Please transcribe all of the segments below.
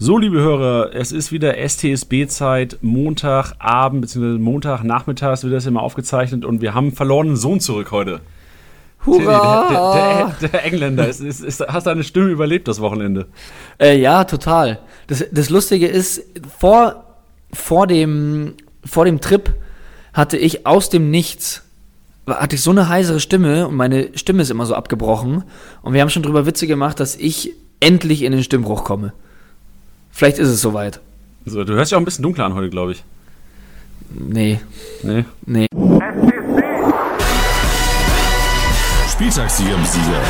So, liebe Hörer, es ist wieder STSB-Zeit, Montagabend bzw. Montagnachmittags wird das immer aufgezeichnet und wir haben einen verlorenen Sohn zurück heute. Hurra! Der, der, der Engländer, ist, ist, ist, hast deine Stimme überlebt das Wochenende? Äh, ja, total. Das, das Lustige ist, vor, vor, dem, vor dem Trip hatte ich aus dem Nichts, hatte ich so eine heisere Stimme und meine Stimme ist immer so abgebrochen. Und wir haben schon drüber Witze gemacht, dass ich endlich in den Stimmbruch komme. Vielleicht ist es soweit. So, du hörst dich auch ein bisschen dunkler an heute, glaube ich. Nee, Nee? nee. Spieltagssieger Sieger.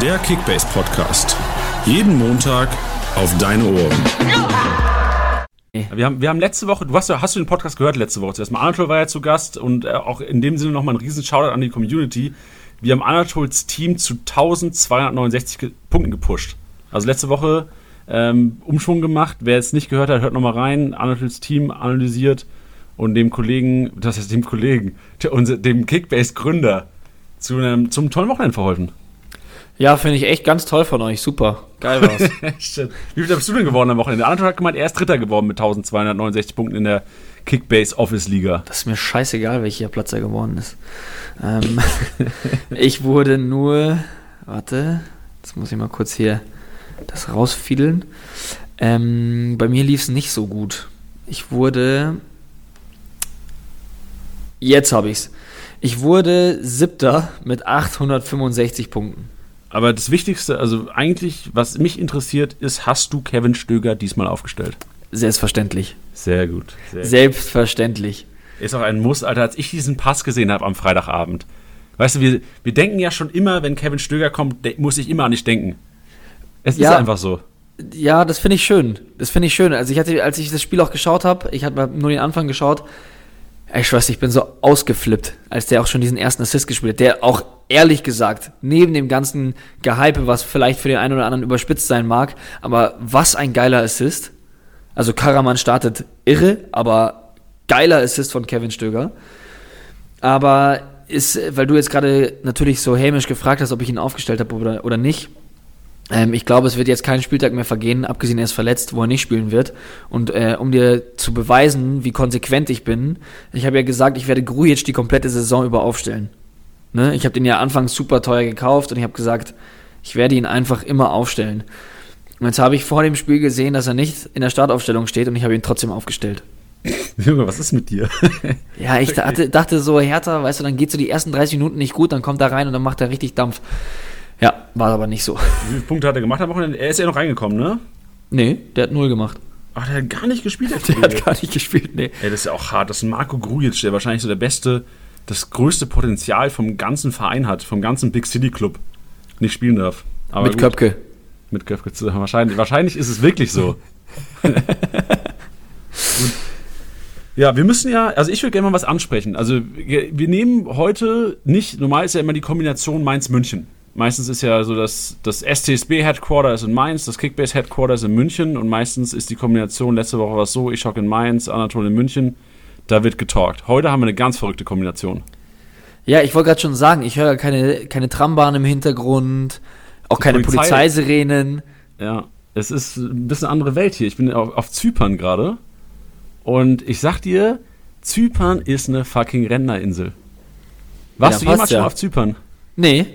Der Kickbase Podcast. Jeden Montag auf deine Ohren. Wir haben, wir haben letzte Woche, du hast, ja- hast du den Podcast gehört letzte Woche zuerst mal? Anatol war ja zu Gast und äh, auch in dem Sinne nochmal ein riesen Shoutout an die Community. Wir haben Anatols Team zu 1269 ge Punkten gepusht. Also letzte Woche ähm, Umschwung gemacht. Wer es nicht gehört hat, hört nochmal rein. Anatols Team analysiert und dem Kollegen, das heißt dem Kollegen, der, unser, dem Kickbase-Gründer zu einem, zum tollen Wochenende verholfen. Ja, finde ich echt ganz toll von euch. Super. Geil war's. Wie viel bist du denn geworden am Wochenende? Anatol hat gemeint, er ist Dritter geworden mit 1269 Punkten in der Kickbase Office Liga. Das ist mir scheißegal, welcher Platz er geworden ist. Ähm, ich wurde nur, warte, jetzt muss ich mal kurz hier das rausfiedeln. Ähm, bei mir lief es nicht so gut. Ich wurde, jetzt habe ich's. Ich wurde siebter mit 865 Punkten. Aber das Wichtigste, also eigentlich, was mich interessiert, ist, hast du Kevin Stöger diesmal aufgestellt? Selbstverständlich. Sehr gut. Sehr Selbstverständlich. Ist auch ein Muss, Alter, als ich diesen Pass gesehen habe am Freitagabend. Weißt du, wir, wir denken ja schon immer, wenn Kevin Stöger kommt, muss ich immer an dich denken. Es ist Ja. einfach so. Ja, das finde ich schön. Das finde ich schön. Also ich hatte, als ich das Spiel auch geschaut habe, ich hatte nur den Anfang geschaut, ich schwör's, ich bin so ausgeflippt, als der auch schon diesen ersten Assist gespielt hat, der auch ehrlich gesagt, neben dem ganzen Gehype, was vielleicht für den einen oder anderen überspitzt sein mag, aber was ein geiler Assist. Also Karaman startet irre, aber geiler Assist von Kevin Stöger. Aber ist, weil du jetzt gerade natürlich so hämisch gefragt hast, ob ich ihn aufgestellt habe oder, oder nicht. Ähm, ich glaube, es wird jetzt kein Spieltag mehr vergehen, abgesehen er ist verletzt, wo er nicht spielen wird. Und äh, um dir zu beweisen, wie konsequent ich bin, ich habe ja gesagt, ich werde Grujic die komplette Saison über aufstellen. Ne? Ich habe den ja anfangs super teuer gekauft und ich habe gesagt, ich werde ihn einfach immer aufstellen. Und jetzt habe ich vor dem Spiel gesehen, dass er nicht in der Startaufstellung steht und ich habe ihn trotzdem aufgestellt. Junge, was ist mit dir? Ja, ich dachte, dachte so, Hertha, weißt du, dann geht so die ersten 30 Minuten nicht gut, dann kommt er rein und dann macht er richtig Dampf. Ja, war aber nicht so. Wie viele Punkte hat er gemacht am Wochenende? Er ist ja noch reingekommen, ne? Nee, der hat null gemacht. Ach, der hat gar nicht gespielt. Der Der hat gar nicht gespielt, nee. Ey, das ist ja auch hart. Das ist Marco Grujic, der wahrscheinlich so der beste, das größte Potenzial vom ganzen Verein hat, vom ganzen Big City Club. Nicht spielen darf. Aber Mit gut. Köpke. Mit Köpke zu. Wahrscheinlich, wahrscheinlich ist es wirklich so. Ja, wir müssen ja, also ich würde gerne mal was ansprechen. Also wir nehmen heute nicht, normal ist ja immer die Kombination Mainz-München. Meistens ist ja so, dass das STSB-Headquarter ist in Mainz, das Kickbase-Headquarter ist in München und meistens ist die Kombination, letzte Woche war es so, ich hocke in Mainz, Anatol in München, da wird getalkt. Heute haben wir eine ganz verrückte Kombination. Ja, ich wollte gerade schon sagen, ich höre keine, keine Trambahn im Hintergrund, auch keine Polizei- Polizeisirenen. Ja, es ist ein bisschen eine andere Welt hier. Ich bin auf, auf Zypern gerade. Und ich sag dir, Zypern ist eine fucking Rentnerinsel. Warst Ja, du jemals schon ja. mal auf Zypern? Nee,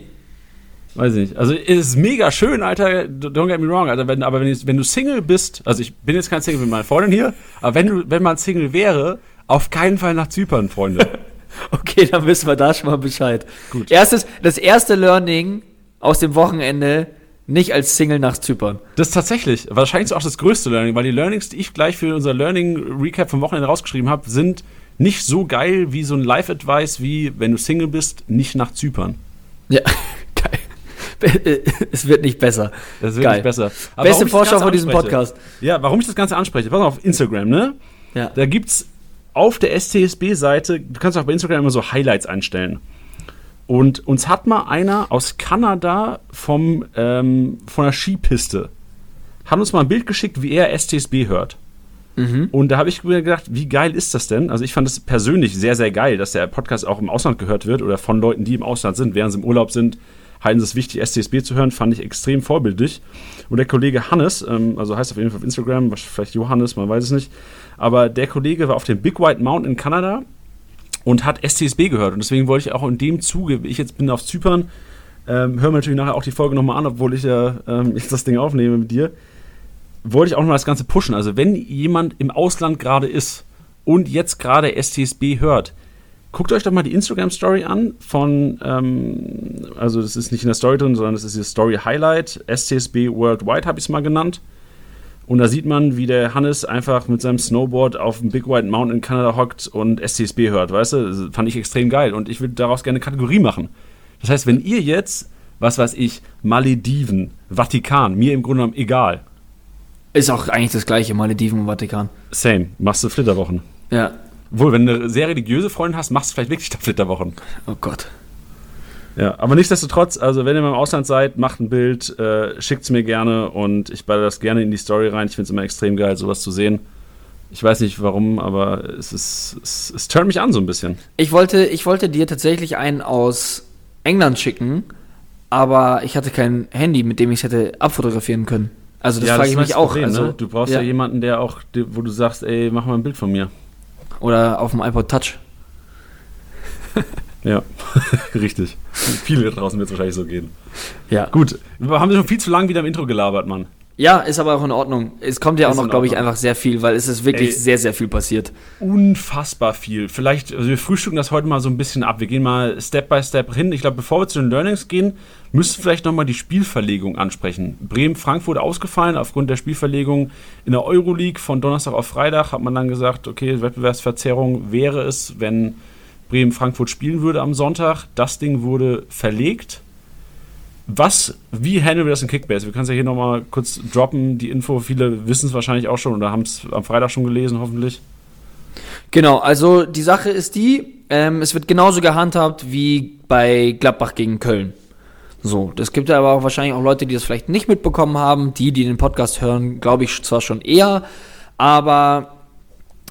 Weiß ich nicht. Also es ist mega schön, Alter. Don't get me wrong, Alter. Wenn, aber wenn, ich- wenn du Single bist, also ich bin jetzt kein Single mit meiner Freundin hier, aber wenn du, wenn man Single wäre, auf keinen Fall nach Zypern, Freunde. okay, dann wissen wir da schon mal Bescheid. Gut. Erstes, das erste Learning aus dem Wochenende, nicht als Single nach Zypern. Das ist tatsächlich, wahrscheinlich auch das größte Learning, weil die Learnings, die ich gleich für unser Learning Recap vom Wochenende rausgeschrieben habe, sind nicht so geil wie so ein Live-Advice, wie wenn du Single bist, nicht nach Zypern. Ja, geil. es wird nicht besser. Das wird Geil. nicht besser. Beste ich das Vorschau von diesem Podcast. Ja, warum ich das Ganze anspreche, pass mal auf Instagram, ne? Ja. Da gibt's auf der STSB-Seite, du kannst auch bei Instagram immer so Highlights einstellen. Und uns hat mal einer aus Kanada vom, ähm, von der Skipiste, hat uns mal ein Bild geschickt, wie er STSB hört. Mhm. Und da habe ich mir gedacht, wie geil ist das denn? Also ich fand es persönlich sehr, sehr geil, dass der Podcast auch im Ausland gehört wird oder von Leuten, die im Ausland sind, während sie im Urlaub sind, halten sie es wichtig, SCSB zu hören, fand ich extrem vorbildlich. Und der Kollege Hannes, ähm, also heißt auf jeden Fall auf Instagram, vielleicht Johannes, man weiß es nicht, aber der Kollege war auf dem Big White Mountain in Kanada und hat SCSB gehört. Und deswegen wollte ich auch in dem Zuge, ich jetzt bin auf Zypern, ähm, hören wir natürlich nachher auch die Folge nochmal an, obwohl ich ja ähm, jetzt das Ding aufnehme mit dir, wollte ich auch noch das Ganze pushen. Also wenn jemand im Ausland gerade ist und jetzt gerade STSB hört, guckt euch doch mal die Instagram-Story an von, ähm, also das ist nicht in der Story drin, sondern das ist die Story Highlight, STSB Worldwide habe ich es mal genannt. Und da sieht man, wie der Hannes einfach mit seinem Snowboard auf dem Big White Mountain in Kanada hockt und STSB hört, weißt du? Das fand ich extrem geil und ich würde daraus gerne eine Kategorie machen. Das heißt, wenn ihr jetzt, was weiß ich, Malediven, Vatikan, mir im Grunde genommen egal. Ist auch eigentlich das gleiche, Malediven und Vatikan. Same, machst du Flitterwochen. Ja. Wohl, wenn du eine sehr religiöse Freundin hast, machst du vielleicht wirklich da Flitterwochen. Oh Gott. Ja, aber nichtsdestotrotz, also wenn ihr mal im Ausland seid, macht ein Bild, äh, schickt es mir gerne und ich baller das gerne in die Story rein. Ich finde es immer extrem geil, sowas zu sehen. Ich weiß nicht warum, aber es, ist, es, es turnt mich an so ein bisschen. Ich wollte, ich wollte dir tatsächlich einen aus England schicken, aber ich hatte kein Handy, mit dem ich es hätte abfotografieren können. Also das ja, frage ich mich auch. Problem, also, ne? Du brauchst ja. ja. jemanden, der auch, wo du sagst, ey, mach mal ein Bild von mir. Oder auf dem iPod Touch. Ja, richtig. Viele da draußen wird es wahrscheinlich so gehen. Ja. Gut, wir haben schon viel zu lange wieder im Intro gelabert, Mann. Ja, ist aber auch in Ordnung. Es kommt ja auch Ist noch, glaube ich, einfach sehr viel, weil es ist wirklich Ey. sehr, sehr viel passiert. Unfassbar viel. Vielleicht, also wir frühstücken das heute mal so ein bisschen ab. Wir gehen mal Step by Step hin. Ich glaube, bevor wir zu den Learnings gehen, müssen wir vielleicht nochmal die Spielverlegung ansprechen. Bremen-Frankfurt ausgefallen aufgrund der Spielverlegung in der Euroleague von Donnerstag auf Freitag. Hat man dann gesagt, okay, Wettbewerbsverzerrung wäre es, wenn Bremen-Frankfurt spielen würde am Sonntag. Das Ding wurde verlegt. Was, wie handeln wir das in Kickbase? Wir können es ja hier nochmal kurz droppen, die Info. Viele wissen es wahrscheinlich auch schon oder haben es am Freitag schon gelesen, hoffentlich. Genau, also die Sache ist die, ähm, es wird genauso gehandhabt wie bei Gladbach gegen Köln. So, das gibt ja aber auch wahrscheinlich auch Leute, die das vielleicht nicht mitbekommen haben. Die, die den Podcast hören, glaube ich zwar schon eher, aber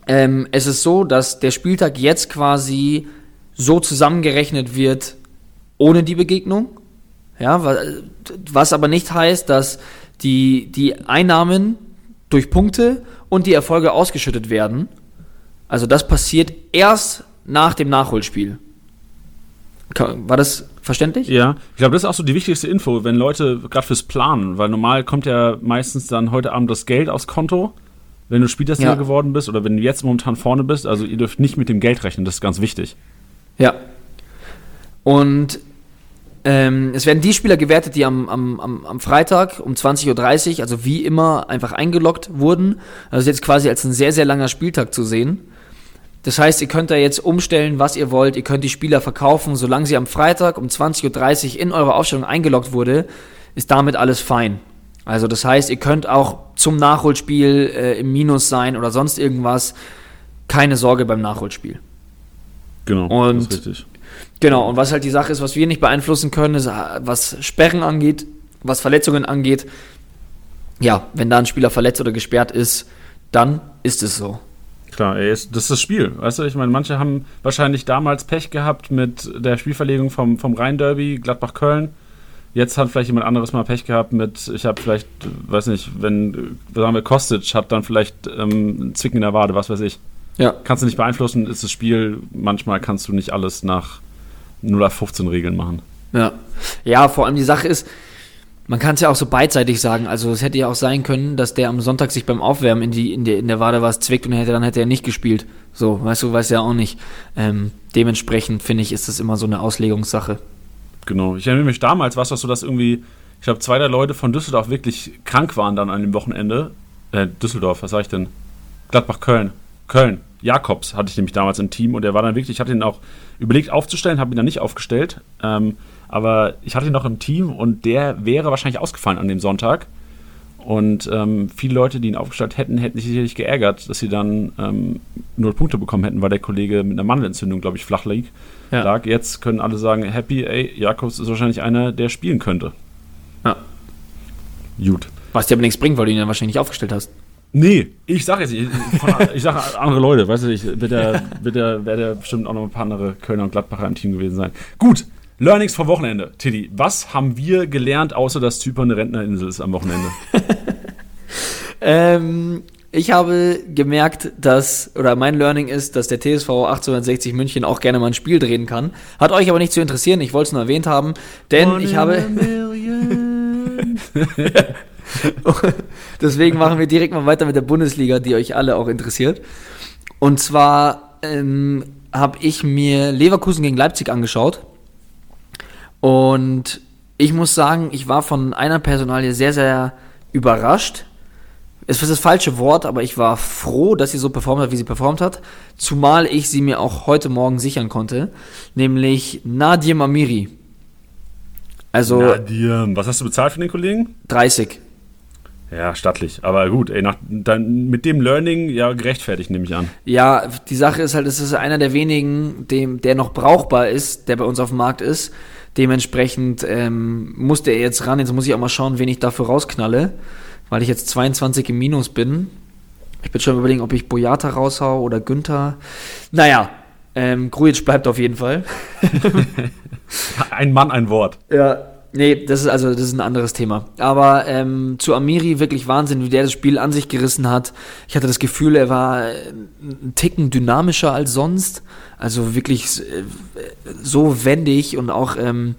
ähm, es ist so, dass der Spieltag jetzt quasi so zusammengerechnet wird ohne die Begegnung. Ja, wa- was aber nicht heißt, dass die, die Einnahmen durch Punkte und die Erfolge ausgeschüttet werden. Also das passiert erst nach dem Nachholspiel. War das verständlich? Ja, ich glaube, das ist auch so die wichtigste Info, wenn Leute gerade fürs Planen, weil normal kommt ja meistens dann heute Abend das Geld aufs Konto, wenn du Spielersieger Ja. geworden bist oder wenn du jetzt momentan vorne bist. Also ihr dürft nicht mit dem Geld rechnen, das ist ganz wichtig. Ja. Und ähm, es werden die Spieler gewertet, die am, am, am, am Freitag um 20.30 Uhr, also wie immer, einfach eingeloggt wurden. Also jetzt quasi als ein sehr, sehr langer Spieltag zu sehen. Das heißt, ihr könnt da jetzt umstellen, was ihr wollt. Ihr könnt die Spieler verkaufen, solange sie am Freitag um 20.30 Uhr in eure Aufstellung eingeloggt wurde, ist damit alles fein. Also das heißt, ihr könnt auch zum Nachholspiel äh, im Minus sein oder sonst irgendwas. Keine Sorge beim Nachholspiel. Genau, Und- das ist richtig. Genau, und was halt die Sache ist, was wir nicht beeinflussen können, ist, äh, was Sperren angeht, was Verletzungen angeht. Ja, wenn da ein Spieler verletzt oder gesperrt ist, dann ist es so. Klar, ey, ist, das ist das Spiel. Weißt du, ich meine, manche haben wahrscheinlich damals Pech gehabt mit der Spielverlegung vom, vom Rhein-Derby, Gladbach-Köln. Jetzt hat vielleicht jemand anderes mal Pech gehabt mit, ich habe vielleicht, weiß nicht, wenn, sagen wir, Kostic hat dann vielleicht ähm, einen Zwicken in der Wade, was weiß ich. Ja. Kannst du nicht beeinflussen, ist das Spiel. Manchmal kannst du nicht alles nach 0 auf 15 Regeln machen. Ja. Ja, vor allem die Sache ist, man kann es ja auch so beidseitig sagen. Also es hätte ja auch sein können, dass der am Sonntag sich beim Aufwärmen in, die, in, der, in der Wade was zwickt und hätte, dann hätte er nicht gespielt. So, weißt du, weiß ja auch nicht. Ähm, dementsprechend finde ich, ist das immer so eine Auslegungssache. Genau. Ich erinnere mich damals, war es doch so, dass irgendwie, ich glaube, zwei der Leute von Düsseldorf wirklich krank waren dann an dem Wochenende. Äh, Düsseldorf, was sag ich denn? Gladbach, Köln. Köln. Jakobs hatte ich nämlich damals im Team und der war dann wirklich, ich hatte ihn auch überlegt aufzustellen, habe ihn dann nicht aufgestellt. Ähm, aber ich hatte ihn noch im Team und der wäre wahrscheinlich ausgefallen an dem Sonntag. Und ähm, viele Leute, die ihn aufgestellt hätten, hätten sich sicherlich geärgert, dass sie dann ähm, null Punkte bekommen hätten, weil der Kollege mit einer Mandelentzündung, glaube ich, flach lag. Ja. lag. Jetzt können alle sagen, happy, ey, Jakobs ist wahrscheinlich einer, der spielen könnte. Ja. Gut. Was dir aber nichts bringt, weil du ihn ja wahrscheinlich nicht aufgestellt hast. Nee, ich sage jetzt, ich, von, ich sage andere Leute, weißt du, ich, wird der, wird der, wird der bestimmt auch noch ein paar andere Kölner und Gladbacher im Team gewesen sein. Gut, Learnings vom Wochenende. Tiddy, was haben wir gelernt, außer dass Zypern eine Rentnerinsel ist am Wochenende? ähm, ich habe gemerkt, dass, oder mein Learning ist, dass der TSV 1860 München auch gerne mal ein Spiel drehen kann. Hat euch aber nicht zu interessieren, ich wollte es nur erwähnt haben, denn One ich habe. Deswegen machen wir direkt mal weiter mit der Bundesliga, die euch alle auch interessiert. Und zwar ähm, habe ich mir Leverkusen gegen Leipzig angeschaut. Und ich muss sagen, ich war von einer Personalie sehr, sehr überrascht. Es ist das falsche Wort, aber ich war froh, dass sie so performt hat, wie sie performt hat. Zumal ich sie mir auch heute Morgen sichern konnte. Nämlich Nadir Mamiri. Also. Nadir, was hast du bezahlt für den Kollegen? 30. Ja, stattlich. Aber gut, ey, nach, dann mit dem Learning ja gerechtfertigt, nehme ich an. Ja, die Sache ist halt, es ist einer der wenigen, dem, der noch brauchbar ist, der bei uns auf dem Markt ist. Dementsprechend ähm, musste er jetzt ran. Jetzt muss ich auch mal schauen, wen ich dafür rausknalle, weil ich jetzt 22 im Minus bin. Ich bin schon überlegen, ob ich Boyata raushau oder Günther. Naja, ähm, Grujic bleibt auf jeden Fall. ein Mann, ein Wort. Ja, Nee, das ist also das ist ein anderes Thema. Aber ähm, zu Amiri wirklich Wahnsinn, wie der das Spiel an sich gerissen hat. Ich hatte das Gefühl, er war ein Ticken dynamischer als sonst. Also wirklich äh, so wendig und auch, ähm,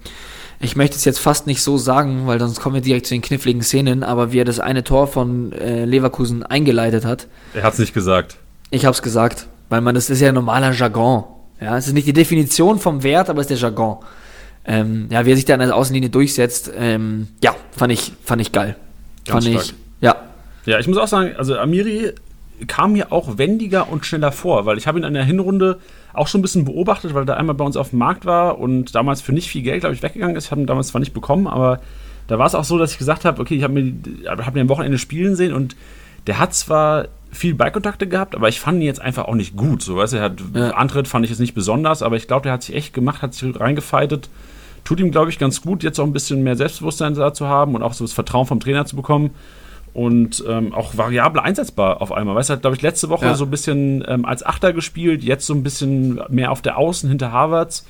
ich möchte es jetzt fast nicht so sagen, weil sonst kommen wir direkt zu den kniffligen Szenen, aber wie er das eine Tor von äh, Leverkusen eingeleitet hat. Er hat es nicht gesagt. Ich habe es gesagt, weil man das ist ja normaler Jargon. Ja, es ist nicht die Definition vom Wert, aber es ist der Jargon. Ähm, ja, wie er sich da an der Außenlinie durchsetzt, ähm, ja, fand ich, fand ich geil. Ganz fand stark. ich, ja. Ja, ich muss auch sagen, also Amiri kam mir auch wendiger und schneller vor, weil ich habe ihn in der Hinrunde auch schon ein bisschen beobachtet, weil er einmal bei uns auf dem Markt war und damals für nicht viel Geld, glaube ich, weggegangen ist. Ich habe ihn damals zwar nicht bekommen, aber da war es auch so, dass ich gesagt habe, okay, ich habe mir, hab mir am Wochenende spielen sehen und der hat zwar viel Ballkontakte gehabt, aber ich fand ihn jetzt einfach auch nicht gut. So, weißt du, er hat ja. Antritt fand ich jetzt nicht besonders, aber ich glaube, der hat sich echt gemacht, hat sich reingefeitet tut ihm, glaube ich, ganz gut, jetzt auch ein bisschen mehr Selbstbewusstsein da zu haben und auch so das Vertrauen vom Trainer zu bekommen und ähm, auch variabel einsetzbar auf einmal. Weißt du, hat, glaube ich, letzte Woche ja. so ein bisschen ähm, als Achter gespielt, jetzt so ein bisschen mehr auf der Außen hinter Harvards.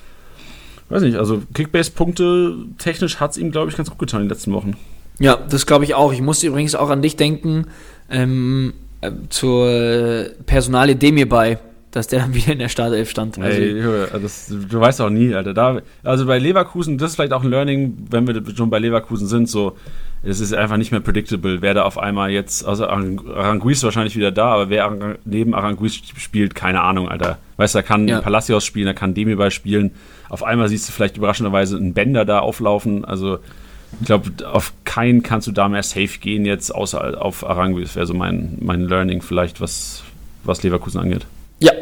Weiß nicht, also Kickbase-Punkte technisch hat es ihm, glaube ich, ganz gut getan in den letzten Wochen. Ja, das glaube ich auch. Ich musste übrigens auch an dich denken, ähm, äh, zur Personalie Demir bei dass der dann wieder in der Startelf stand. Also, Ey, das, du weißt auch nie, Alter. Da, also bei Leverkusen, das ist vielleicht auch ein Learning, wenn wir schon bei Leverkusen sind, so, es ist einfach nicht mehr predictable, wer da auf einmal jetzt, also Aranguiz ist wahrscheinlich wieder da, aber wer neben Aranguiz spielt, keine Ahnung, Alter. Weißt du, da kann ja. Palacios spielen, da kann Demi spielen. Auf einmal siehst du vielleicht überraschenderweise einen Bender da auflaufen, also ich glaube, auf keinen kannst du da mehr safe gehen jetzt, außer auf Aranguiz, wäre so mein, mein Learning vielleicht, was, was Leverkusen angeht. Ja,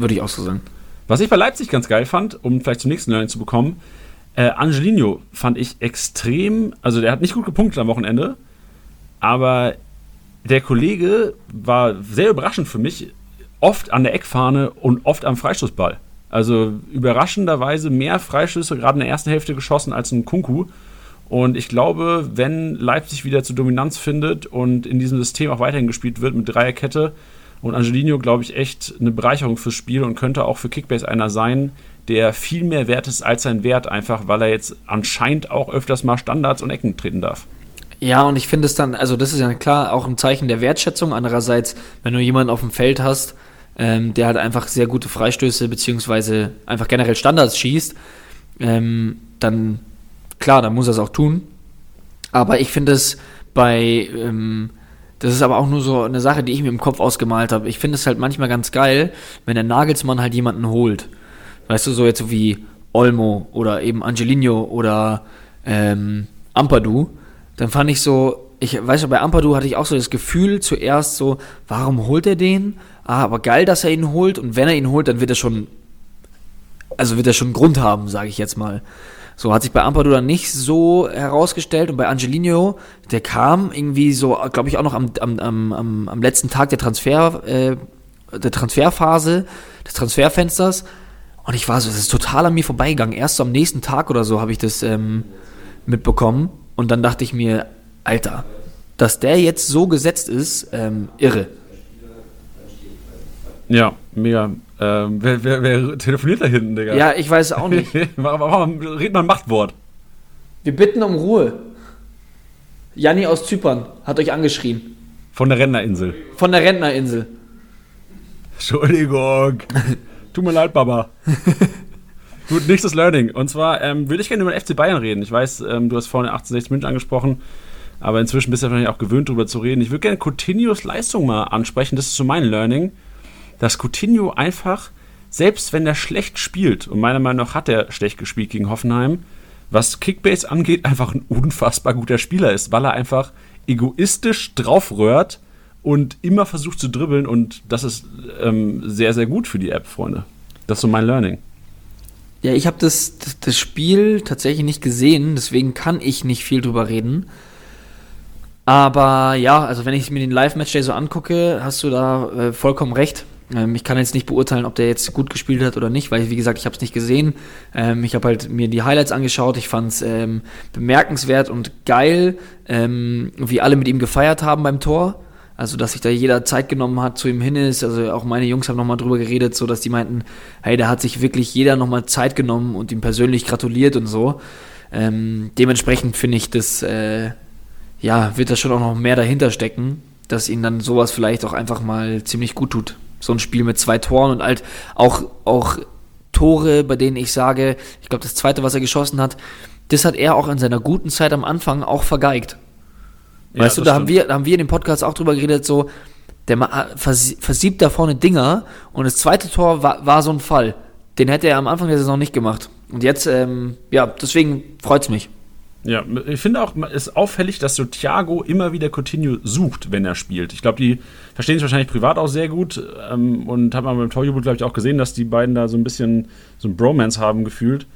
würde ich auch so sagen. Was ich bei Leipzig ganz geil fand, um vielleicht zum nächsten Learning zu bekommen, äh, Angelino fand ich extrem, also der hat nicht gut gepunktet am Wochenende, aber der Kollege war sehr überraschend für mich, oft an der Eckfahne und oft am Freistoßball. Also überraschenderweise mehr Freischüsse gerade in der ersten Hälfte geschossen als ein Kunku. Und ich glaube, wenn Leipzig wieder zur Dominanz findet und in diesem System auch weiterhin gespielt wird mit Dreierkette, und Angelino, glaube ich, echt eine Bereicherung fürs Spiel und könnte auch für Kickbase einer sein, der viel mehr wert ist als sein Wert, einfach weil er jetzt anscheinend auch öfters mal Standards und Ecken treten darf. Ja, und ich finde es dann, also das ist ja klar auch ein Zeichen der Wertschätzung. Andererseits, wenn du jemanden auf dem Feld hast, ähm, der halt einfach sehr gute Freistöße beziehungsweise einfach generell Standards schießt, ähm, dann klar, dann muss er es auch tun. Aber ich finde es bei ähm, das ist aber auch nur so eine Sache, die ich mir im Kopf ausgemalt habe. Ich finde es halt manchmal ganz geil, wenn der Nagelsmann halt jemanden holt. Weißt du, so jetzt so wie Olmo oder eben Angelino oder ähm, Ampadu. Dann fand ich so, ich weiß ja, bei Ampadu hatte ich auch so das Gefühl zuerst so, warum holt er den? Ah, aber geil, dass er ihn holt. Und wenn er ihn holt, dann wird er schon, also wird er schon Grund haben, sage ich jetzt mal. So hat sich bei Ampadu dann nicht so herausgestellt und bei Angelino, der kam irgendwie so, glaube ich, auch noch am, am, am, am letzten Tag der Transfer, äh, der Transferphase, des Transferfensters. Und ich war so, das ist total an mir vorbeigegangen. Erst so am nächsten Tag oder so habe ich das ähm, mitbekommen. Und dann dachte ich mir, Alter, dass der jetzt so gesetzt ist, ähm, irre. Ja, mega. Ähm, wer, wer, wer telefoniert da hinten, Digga? Ja, ich weiß auch nicht. Warum red mal ein Machtwort? Wir bitten um Ruhe. Janni aus Zypern hat euch angeschrien. Von der Rentnerinsel. Von der Rentnerinsel. Entschuldigung. Tut mir leid, Baba. Gut, nächstes Learning. Und zwar ähm, würde ich gerne über den FC Bayern reden. Ich weiß, ähm, du hast vorhin 1860 München angesprochen, aber inzwischen bist du wahrscheinlich auch gewöhnt, darüber zu reden. Ich würde gerne Coutinhos Leistung mal ansprechen. Das ist so mein Learning. Dass Coutinho einfach, selbst wenn er schlecht spielt, und meiner Meinung nach hat er schlecht gespielt gegen Hoffenheim, was Kickbase angeht, einfach ein unfassbar guter Spieler ist, weil er einfach egoistisch draufrührt und immer versucht zu dribbeln und das ist ähm, sehr, sehr gut für die App, Freunde. Das ist so mein Learning. Ja, ich habe das, das, das Spiel tatsächlich nicht gesehen, deswegen kann ich nicht viel drüber reden. Aber ja, also wenn ich mir den Live-Match-Day so angucke, hast du da äh, vollkommen recht. Ähm, ich kann jetzt nicht beurteilen, ob der jetzt gut gespielt hat oder nicht, weil, wie gesagt, ich habe es nicht gesehen. Ähm, ich habe halt mir die Highlights angeschaut. Ich fand es ähm, bemerkenswert und geil, ähm, wie alle mit ihm gefeiert haben beim Tor. Also, dass sich da jeder Zeit genommen hat, zu ihm hin ist. Also, auch meine Jungs haben nochmal drüber geredet, so dass die meinten, hey, da hat sich wirklich jeder nochmal Zeit genommen und ihm persönlich gratuliert und so. Ähm, dementsprechend finde ich, das, äh, ja, wird da schon auch noch mehr dahinter stecken, dass ihnen dann sowas vielleicht auch einfach mal ziemlich gut tut so ein Spiel mit zwei Toren und halt auch, auch Tore, bei denen ich sage, ich glaube, das zweite, was er geschossen hat, das hat er auch in seiner guten Zeit am Anfang auch vergeigt. Ja, weißt du, da haben, wir, da haben wir in dem Podcast auch drüber geredet, so, der versiebt da vorne Dinger und das zweite Tor war, war so ein Fall. Den hätte er am Anfang der Saison nicht gemacht. Und jetzt, ähm, ja, deswegen freut es mich. Ja, ich finde auch, es ist auffällig, dass so Thiago immer wieder Coutinho sucht, wenn er spielt. Ich glaube, die verstehen sich wahrscheinlich privat auch sehr gut ähm, und haben beim Torjubel, glaube ich, auch gesehen, dass die beiden da so ein bisschen so ein Bromance haben gefühlt.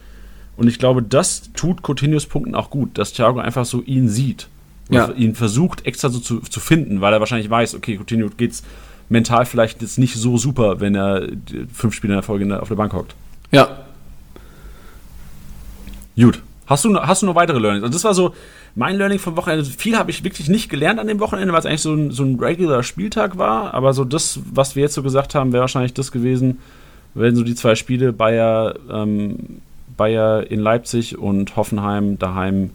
Und ich glaube, das tut Coutinhos Punkten auch gut, dass Thiago einfach so ihn sieht. Ja. ihn versucht extra so zu, zu finden, weil er wahrscheinlich weiß, okay, Coutinho geht's mental vielleicht jetzt nicht so super, wenn er fünf Spiele in der Folge auf der Bank hockt. Ja. Gut. Hast du, hast du noch weitere Learnings? Also das war so mein Learning vom Wochenende. Viel habe ich wirklich nicht gelernt an dem Wochenende, weil es eigentlich so ein, so ein regular Spieltag war. Aber so das, was wir jetzt so gesagt haben, wäre wahrscheinlich das gewesen, wenn so die zwei Spiele Bayer, ähm, Bayer in Leipzig und Hoffenheim daheim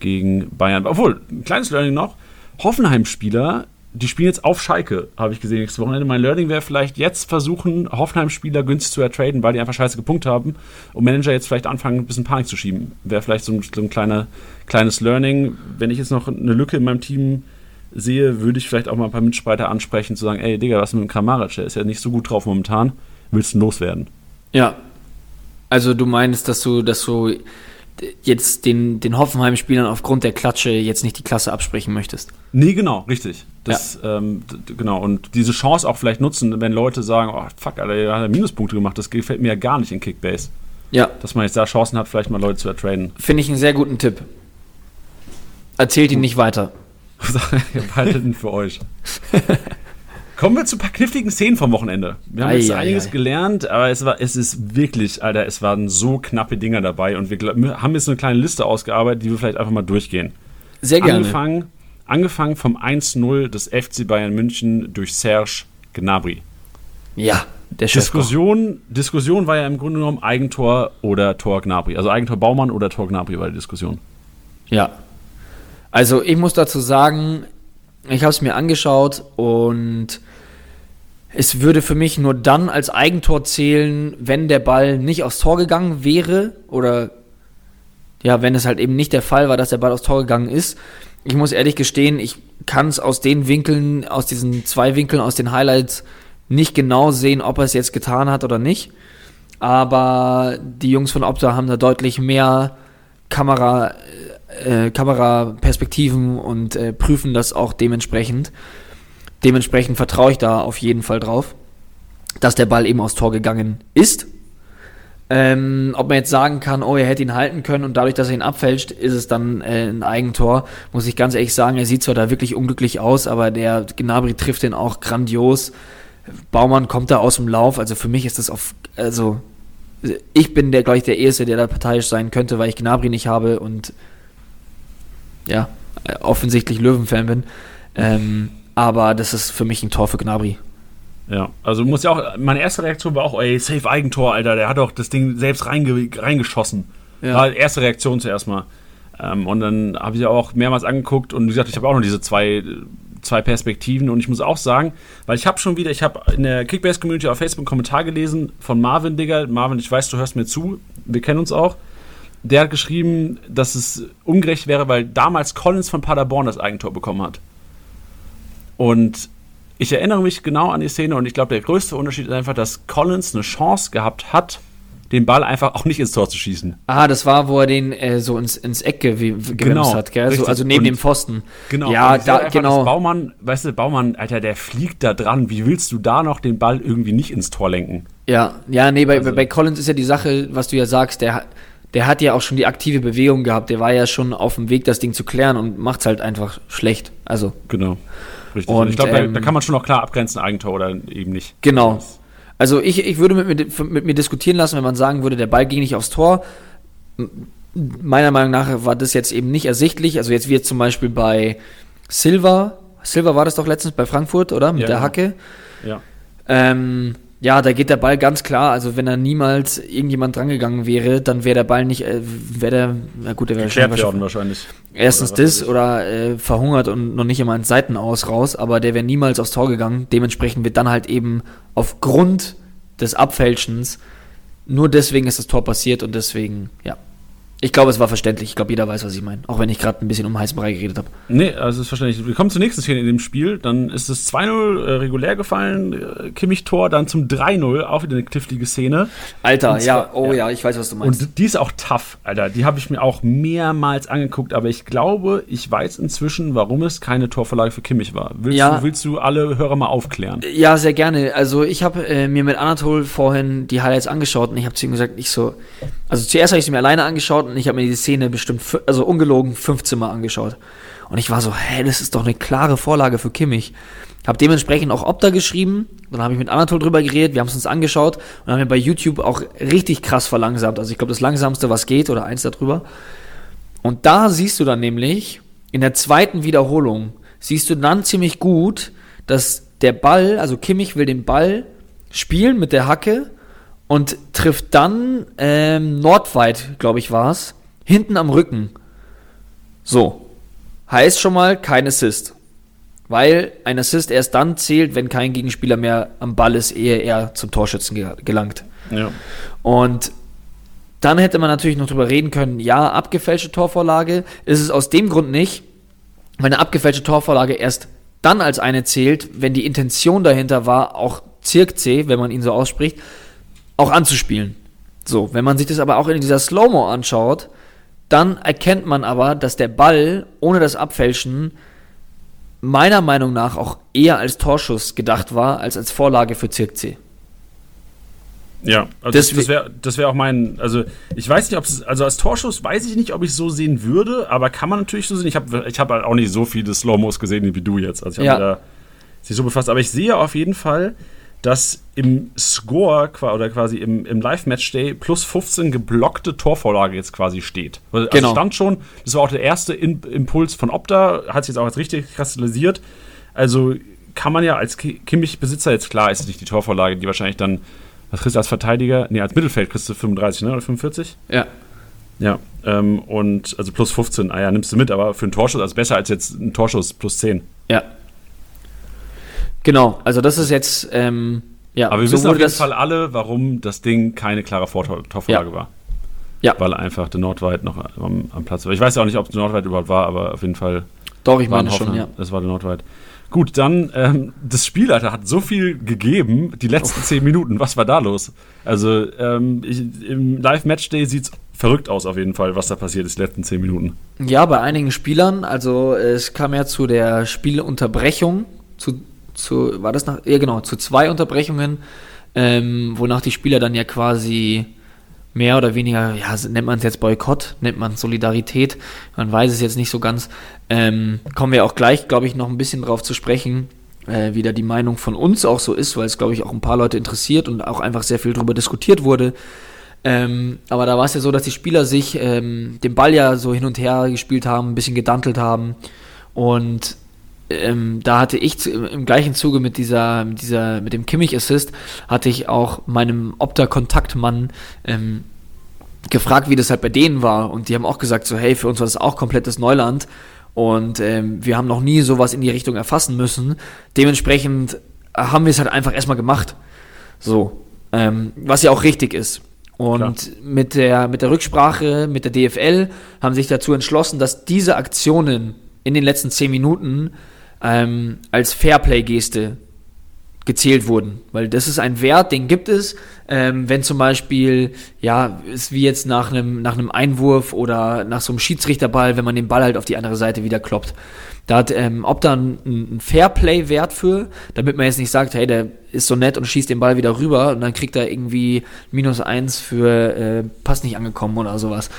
gegen Bayern. Obwohl, ein kleines Learning noch. Hoffenheim-Spieler die spielen jetzt auf Schalke, habe ich gesehen, nächstes Wochenende. Mein Learning wäre vielleicht jetzt versuchen, Hoffenheim-Spieler günstig zu ertraden, weil die einfach scheiße gepunktet haben und Manager jetzt vielleicht anfangen, ein bisschen Panik zu schieben. Wäre vielleicht so ein, so ein kleiner, kleines Learning. Wenn ich jetzt noch eine Lücke in meinem Team sehe, würde ich vielleicht auch mal ein paar Mitstreiter ansprechen, zu sagen, ey Digga, was mit dem Kramaric? Der ist ja nicht so gut drauf momentan. Willst du loswerden? Ja. Also du meinst, dass du, dass du jetzt den, den Hoffenheim-Spielern aufgrund der Klatsche jetzt nicht die Klasse absprechen möchtest. Nee, genau, richtig. Das, ja. ähm, genau, und diese Chance auch vielleicht nutzen, wenn Leute sagen, oh fuck, Alter, er hat Minuspunkte gemacht, das gefällt mir ja gar nicht in Kickbase. Ja. Dass man jetzt da Chancen hat, vielleicht mal Leute zu ertraden. Finde ich einen sehr guten Tipp. Erzählt ihn nicht weiter. Behaltet ihn für euch. Kommen wir zu ein paar kniffligen Szenen vom Wochenende. Wir haben ei, jetzt ei, einiges ei. gelernt, aber es, war, es ist wirklich, Alter, es waren so knappe Dinger dabei und wir haben jetzt eine kleine Liste ausgearbeitet, die wir vielleicht einfach mal durchgehen. Sehr gerne. Angefangen, angefangen vom 1-0 des FC Bayern München durch Serge Gnabry. Ja, der Diskussion, Diskussion war ja im Grunde genommen Eigentor oder Tor Gnabry. Also Eigentor Baumann oder Tor Gnabry war die Diskussion. Ja. Also ich muss dazu sagen, ich habe es mir angeschaut und es würde für mich nur dann als Eigentor zählen, wenn der Ball nicht aufs Tor gegangen wäre oder ja, wenn es halt eben nicht der Fall war, dass der Ball aufs Tor gegangen ist. Ich muss ehrlich gestehen, ich kann es aus den Winkeln, aus diesen zwei Winkeln, aus den Highlights nicht genau sehen, ob er es jetzt getan hat oder nicht. Aber die Jungs von Opta haben da deutlich mehr Kamera, äh, Kameraperspektiven und äh, prüfen das auch dementsprechend. Dementsprechend vertraue ich da auf jeden Fall drauf, dass der Ball eben aufs Tor gegangen ist. Ähm, ob man jetzt sagen kann, oh, er hätte ihn halten können und dadurch, dass er ihn abfälscht, ist es dann äh, ein Eigentor. Muss ich ganz ehrlich sagen, er sieht zwar da wirklich unglücklich aus, aber der Gnabry trifft ihn auch grandios. Baumann kommt da aus dem Lauf, also für mich ist das auf, also ich bin der, glaube ich, der Erste, der da parteiisch sein könnte, weil ich Gnabry nicht habe und ja, offensichtlich Löwenfan bin. Ähm, aber das ist für mich ein Tor für Gnabry. Ja, also muss ja auch, meine erste Reaktion war auch, ey, safe Eigentor, Alter, der hat doch das Ding selbst reinge reingeschossen. Ja. War erste Reaktion zuerst mal. Ähm, und dann habe ich auch mehrmals angeguckt und wie gesagt, ich habe auch noch diese zwei, zwei Perspektiven und ich muss auch sagen, weil ich habe schon wieder, ich habe in der Kickbase-Community auf Facebook einen Kommentar gelesen von Marvin, Digga. Marvin, ich weiß, du hörst mir zu, wir kennen uns auch. Der hat geschrieben, dass es ungerecht wäre, weil damals Collins von Paderborn das Eigentor bekommen hat. Und ich erinnere mich genau an die Szene und ich glaube, der größte Unterschied ist einfach, dass Collins eine Chance gehabt hat, den Ball einfach auch nicht ins Tor zu schießen. Ah, das war, wo er den äh, so ins, ins Eck gew gewimst Genau, hat, gell? So, also neben Und- dem Pfosten. Genau. Ja, da, einfach, genau. Baumann, weißt du, Baumann, Alter, der fliegt da dran. Wie willst du da noch den Ball irgendwie nicht ins Tor lenken? Ja, ja, nee, bei, Also- bei Collins ist ja die Sache, was du ja sagst, der, hat- der hat ja auch schon die aktive Bewegung gehabt, der war ja schon auf dem Weg, das Ding zu klären und macht's halt einfach schlecht. Also, Genau. Richtig. Und, ich glaube, da, ähm, da kann man schon noch klar abgrenzen, Eigentor oder eben nicht. genau. Also ich, ich würde mit mir, mit mir diskutieren lassen, wenn man sagen würde, der Ball ging nicht aufs Tor. Meiner Meinung nach war das jetzt eben nicht ersichtlich. Also jetzt wie jetzt zum Beispiel bei Silva. Silva war das doch letztens bei Frankfurt, oder? Mit Ja, der genau. Hacke. Ja. Ähm, ja, da geht der Ball ganz klar. Also wenn da niemals irgendjemand drangegangen wäre, dann wäre der Ball nicht, äh, wäre der, na gut, der wäre wahrscheinlich- werden wahrscheinlich. Erstens Oder das oder äh, verhungert und noch nicht immer ins Seitenaus raus, aber der wäre niemals aufs Tor gegangen. Dementsprechend wird dann halt eben aufgrund des Abfälschens nur deswegen ist das Tor passiert und deswegen, ja. Ich glaube, es war verständlich. Ich glaube, jeder weiß, was ich meine. Auch wenn ich gerade ein bisschen um heißen Brei geredet habe. Nee, also ist verständlich. Wir kommen zur nächsten Szene in dem Spiel. Dann ist es 2-0 äh, regulär gefallen, äh, Kimmich-Tor, dann zum 3-0, auch wieder eine knifflige Szene. Alter, Und ja, zwar- oh ja. ja. ich weiß, was du meinst. Und die ist auch tough, Alter. Die habe ich mir auch mehrmals angeguckt, aber ich glaube, ich weiß inzwischen, warum es keine Torvorlage für Kimmich war. Willst, Ja. du, willst du alle Hörer mal aufklären? Ja, sehr gerne. Also ich habe äh, mir mit Anatol vorhin die Highlights angeschaut und ich habe zu ihm gesagt, ich so, also zuerst habe ich sie mir alleine angeschaut und ich habe mir die Szene bestimmt, also ungelogen 15 Mal angeschaut. Und ich war so, hä, das ist doch eine klare Vorlage für Kimmich. Habe dementsprechend auch Opta geschrieben, dann habe ich mit Anatol drüber geredet, wir haben es uns angeschaut und haben wir bei YouTube auch richtig krass verlangsamt. Also ich glaube, das langsamste, was geht, oder eins darüber. Und da siehst du dann nämlich, in der zweiten Wiederholung, siehst du dann ziemlich gut, dass der Ball, also Kimmich will den Ball spielen mit der Hacke und trifft dann ähm, Nordweit, glaube ich, war es, hinten am Rücken. So. Heißt schon mal kein Assist. Weil ein Assist erst dann zählt, wenn kein Gegenspieler mehr am Ball ist, ehe er zum Torschützen ge- gelangt. Ja. Und dann hätte man natürlich noch drüber reden können, ja, abgefälschte Torvorlage ist es aus dem Grund nicht, weil eine abgefälschte Torvorlage erst dann als eine zählt, wenn die Intention dahinter war, auch Zirkzee, wenn man ihn so ausspricht, auch anzuspielen. So, wenn man sich das aber auch in dieser Slow-Mo anschaut, dann erkennt man aber, dass der Ball ohne das Abfälschen meiner Meinung nach auch eher als Torschuss gedacht war, als als Vorlage für Zirkzee. Ja, also Das das, wäre das wär auch mein, also ich weiß nicht, ob es, also als Torschuss weiß ich nicht, ob ich es so sehen würde, aber kann man natürlich so sehen. Ich habe ich hab halt auch nicht so viele Slow-Mos gesehen wie du jetzt. Also ich Ja. habe da sich so befasst, aber ich sehe auf jeden Fall, dass im Score oder quasi im, im Live-Match-Day plus 15 geblockte Torvorlage jetzt quasi steht. Also Genau. stand schon, das war auch der erste In Impuls von Opta, hat sich jetzt auch als richtig kristallisiert. Also kann man ja als Ki- Kimmich-Besitzer jetzt klar, ist es nicht die Torvorlage, die wahrscheinlich dann, was kriegst du als Verteidiger? Nee, als Mittelfeld kriegst du 35, ne? Oder 45? Ja. Ja. Ähm, und also plus 15, ah ja, nimmst du mit, aber für einen Torschuss, also besser als jetzt ein Torschuss plus 10. Ja. Genau, also das ist jetzt, ähm, ja, Aber wir so wissen auf jeden Fall alle, warum das Ding keine klare Vortor Torvorlage Ja. war. Ja. Weil einfach der Nordweit noch am, am Platz war. Ich weiß ja auch nicht, ob der Nordweit überhaupt war, aber auf jeden Fall doch, ich meine ein schon, ja. Das war der Nordweit. Gut, dann, ähm, das Spiel, Alter, hat so viel gegeben, die letzten zehn Minuten. Was war da los? Also, ähm, ich, im Live-Matchday sieht es verrückt aus, auf jeden Fall, was da passiert ist, die letzten zehn Minuten. Ja, bei einigen Spielern, also es kam ja zu der Spielunterbrechung, zu, zu war das nach, ja genau, zu zwei Unterbrechungen, ähm, wonach die Spieler dann ja quasi mehr oder weniger, ja, nennt man es jetzt Boykott, nennt man Solidarität, man weiß es jetzt nicht so ganz. Ähm, kommen wir auch gleich, glaube ich, noch ein bisschen drauf zu sprechen, äh, wie da die Meinung von uns auch so ist, weil es, glaube ich, auch ein paar Leute interessiert und auch einfach sehr viel darüber diskutiert wurde. Ähm, aber da war es ja so, dass die Spieler sich ähm, den Ball ja so hin und her gespielt haben, ein bisschen gedantelt haben. Und ähm, da hatte ich zu, im gleichen Zuge mit dieser, mit dieser, mit dem Kimmich-Assist, hatte ich auch meinem Opta-Kontaktmann ähm, gefragt, wie das halt bei denen war. Und die haben auch gesagt, so, hey, für uns war das auch komplettes Neuland. Und ähm, wir haben noch nie sowas in die Richtung erfassen müssen. Dementsprechend haben wir es halt einfach erstmal gemacht. So. Ähm, was ja auch richtig ist. Und mit der, mit der Rücksprache mit der DFL haben sich dazu entschlossen, dass diese Aktionen in den letzten zehn Minuten ähm, als Fairplay-Geste gezählt wurden. Weil das ist ein Wert, den gibt es, ähm, wenn zum Beispiel, ja, ist wie jetzt nach einem, nach einem Einwurf oder nach so einem Schiedsrichterball, wenn man den Ball halt auf die andere Seite wieder kloppt. Da hat ähm, ob da ein, ein Fairplay-Wert für, damit man jetzt nicht sagt, hey, der ist so nett und schießt den Ball wieder rüber und dann kriegt er irgendwie minus eins für äh, Pass nicht angekommen oder sowas.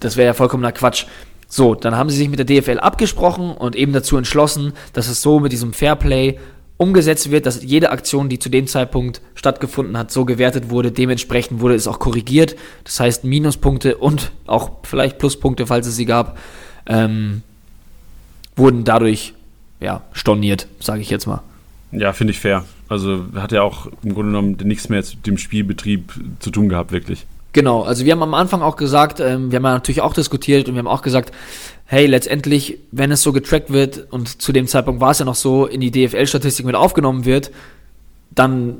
Das wäre ja vollkommener Quatsch. So, dann haben sie sich mit der DFL abgesprochen und eben dazu entschlossen, dass es so mit diesem Fairplay umgesetzt wird, dass jede Aktion, die zu dem Zeitpunkt stattgefunden hat, so gewertet wurde. Dementsprechend wurde es auch korrigiert. Das heißt, Minuspunkte und auch vielleicht Pluspunkte, falls es sie gab, ähm, wurden dadurch ja, storniert, sage ich jetzt mal. Ja, finde ich fair. Also hat ja auch im Grunde genommen nichts mehr mit dem Spielbetrieb zu tun gehabt, wirklich. Genau, also wir haben am Anfang auch gesagt, ähm, wir haben ja natürlich auch diskutiert und wir haben auch gesagt, hey, letztendlich, wenn es so getrackt wird und zu dem Zeitpunkt war es ja noch so, in die DFL-Statistik mit aufgenommen wird, dann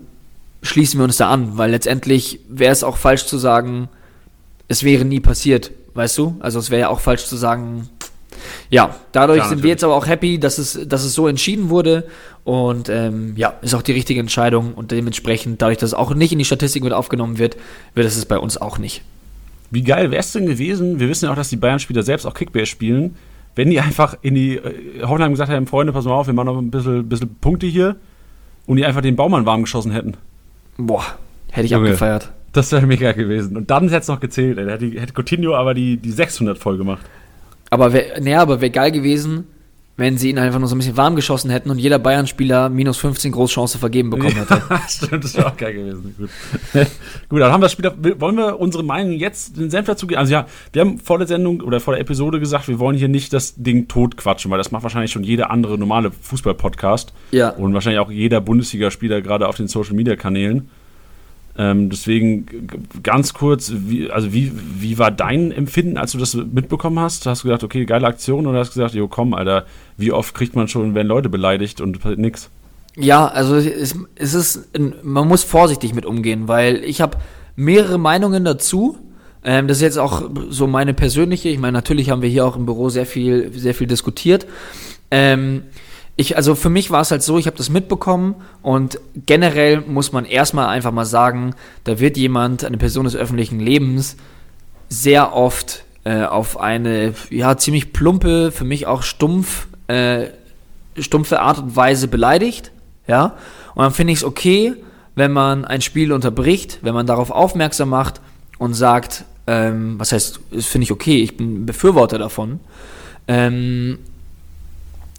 schließen wir uns da an, weil letztendlich wäre es auch falsch zu sagen, es wäre nie passiert, weißt du? Also es wäre ja auch falsch zu sagen, ja, dadurch Klar, sind wir jetzt aber auch happy, dass es, dass es so entschieden wurde und ähm, ja, ist auch die richtige Entscheidung und dementsprechend, dadurch, dass es auch nicht in die Statistik mit aufgenommen wird, wird es es bei uns auch nicht. Wie geil wäre es denn gewesen? Wir wissen ja auch, dass die Bayern-Spieler selbst auch Kickbase spielen. Wenn die einfach in die äh, Hoffenheim gesagt hätten, Freunde, pass mal auf, wir machen noch ein bisschen, bisschen Punkte hier und die einfach den Baumann warm geschossen hätten. Boah, hätte ich Junge, abgefeiert. Das wäre mega gewesen. Und dann hätte es noch gezählt. Ey. Da hätte, hätte Coutinho aber die, die 600 voll gemacht. Aber wäre nee, aber wär geil gewesen, wenn sie ihn einfach nur so ein bisschen warm geschossen hätten und jeder Bayern-Spieler minus 15 Großchance vergeben bekommen hätte. Stimmt, das wäre auch geil gewesen. Gut. Gut, dann haben wir das Spiel. Wollen wir unsere Meinung jetzt den Senf dazu geben? Also ja, wir haben vor der Sendung oder vor der Episode gesagt, wir wollen hier nicht das Ding tot quatschen, weil das macht wahrscheinlich schon jeder andere normale Fußball-Podcast. Ja. Und wahrscheinlich auch jeder Bundesligaspieler gerade auf den Social-Media-Kanälen. Ähm, deswegen ganz kurz, wie, also wie, wie war dein Empfinden, als du das mitbekommen hast? Hast du gedacht, okay, geile Aktion oder hast du gesagt, jo komm, Alter, wie oft kriegt man schon, werden Leute beleidigt und passiert nix? Ja, also es, es ist, man muss vorsichtig mit umgehen, weil ich habe mehrere Meinungen dazu. Ähm, das ist jetzt auch so meine persönliche. Ich meine, natürlich haben wir hier auch im Büro sehr viel, sehr viel diskutiert. Ähm, ich, also für mich war es halt so, ich habe das mitbekommen und generell muss man erstmal einfach mal sagen, da wird jemand, eine Person des öffentlichen Lebens, sehr oft äh, auf eine ja ziemlich plumpe, für mich auch stumpf, äh, stumpfe Art und Weise beleidigt, ja. Und dann finde ich es okay, wenn man ein Spiel unterbricht, wenn man darauf aufmerksam macht und sagt, ähm, was heißt, das finde ich okay, ich bin Befürworter davon. Ähm,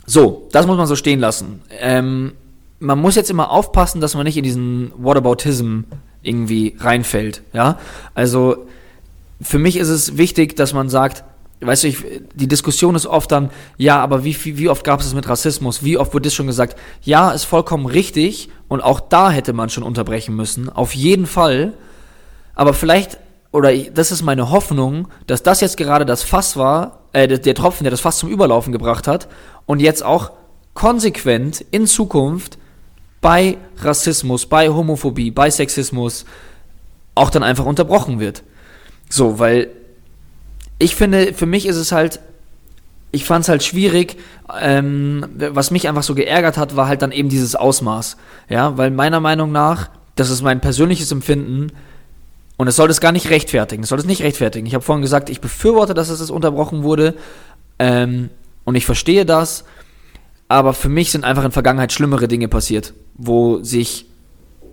so, das muss man so stehen lassen. Ähm, man muss jetzt immer aufpassen, dass man nicht in diesen Whataboutism irgendwie reinfällt. Ja, also für mich ist es wichtig, dass man sagt, weißt du, ich, die Diskussion ist oft dann, ja, aber wie, wie, wie oft gab es das mit Rassismus? Wie oft wurde das schon gesagt? Ja, ist vollkommen richtig und auch da hätte man schon unterbrechen müssen, auf jeden Fall. Aber vielleicht, oder ich, das ist meine Hoffnung, dass das jetzt gerade das Fass war, äh, der, der Tropfen, der das Fass zum Überlaufen gebracht hat und jetzt auch konsequent in Zukunft bei Rassismus, bei Homophobie, bei Sexismus auch dann einfach unterbrochen wird. So, weil ich finde, für mich ist es halt, ich fand es halt schwierig, ähm, was mich einfach so geärgert hat, war halt dann eben dieses Ausmaß. Ja, weil meiner Meinung nach, das ist mein persönliches Empfinden, und es soll das gar nicht rechtfertigen. Es soll das nicht rechtfertigen. Ich habe vorhin gesagt, ich befürworte, dass es unterbrochen wurde. Ähm, und ich verstehe das, aber für mich sind einfach in Vergangenheit schlimmere Dinge passiert, wo sich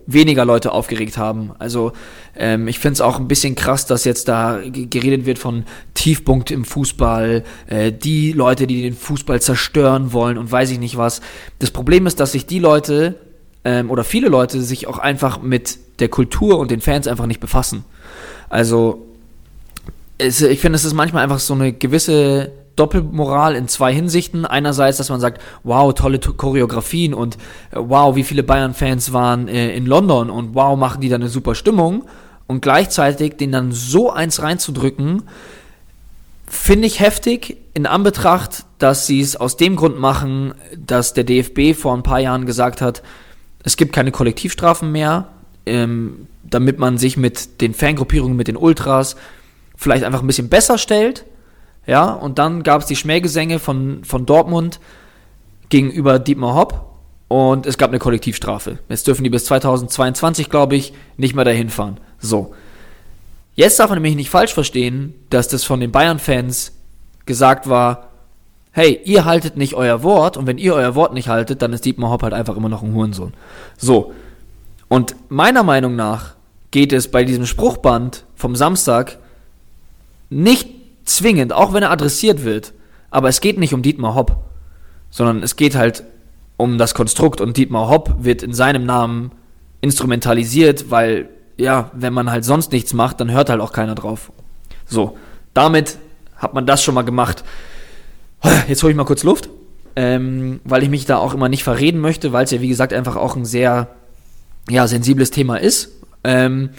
weniger Leute aufgeregt haben. Also ähm, ich finde es auch ein bisschen krass, dass jetzt da geredet wird von Tiefpunkt im Fußball, äh, die Leute, die den Fußball zerstören wollen und weiß ich nicht was. Das Problem ist, dass sich die Leute ähm, oder viele Leute sich auch einfach mit der Kultur und den Fans einfach nicht befassen. Also es, ich finde, es ist manchmal einfach so eine gewisse Doppelmoral in zwei Hinsichten. Einerseits, dass man sagt, wow, tolle Choreografien und äh, wow, wie viele Bayern-Fans waren äh, in London und wow, machen die da eine super Stimmung. Und gleichzeitig den dann so eins reinzudrücken, finde ich heftig in Anbetracht, dass sie es aus dem Grund machen, dass der DFB vor ein paar Jahren gesagt hat, es gibt keine Kollektivstrafen mehr, ähm, damit man sich mit den Fangruppierungen, mit den Ultras vielleicht einfach ein bisschen besser stellt. Ja, und dann gab es die Schmähgesänge von, von Dortmund gegenüber Dietmar Hopp und es gab eine Kollektivstrafe. Jetzt dürfen die bis 2022, glaube ich, nicht mehr dahin fahren. So. Jetzt darf man nämlich nicht falsch verstehen, dass das von den Bayern-Fans gesagt war, hey, ihr haltet nicht euer Wort und wenn ihr euer Wort nicht haltet, dann ist Dietmar Hopp halt einfach immer noch ein Hurensohn. So. Und meiner Meinung nach geht es bei diesem Spruchband vom Samstag nicht zwingend, auch wenn er adressiert wird, aber es geht nicht um Dietmar Hopp, sondern es geht halt um das Konstrukt und Dietmar Hopp wird in seinem Namen instrumentalisiert, weil ja, wenn man halt sonst nichts macht, dann hört halt auch keiner drauf. So, damit hat man das schon mal gemacht. Jetzt hole ich mal kurz Luft, ähm, weil ich mich da auch immer nicht verreden möchte, weil es ja wie gesagt einfach auch ein sehr ja, sensibles Thema ist. Ähm,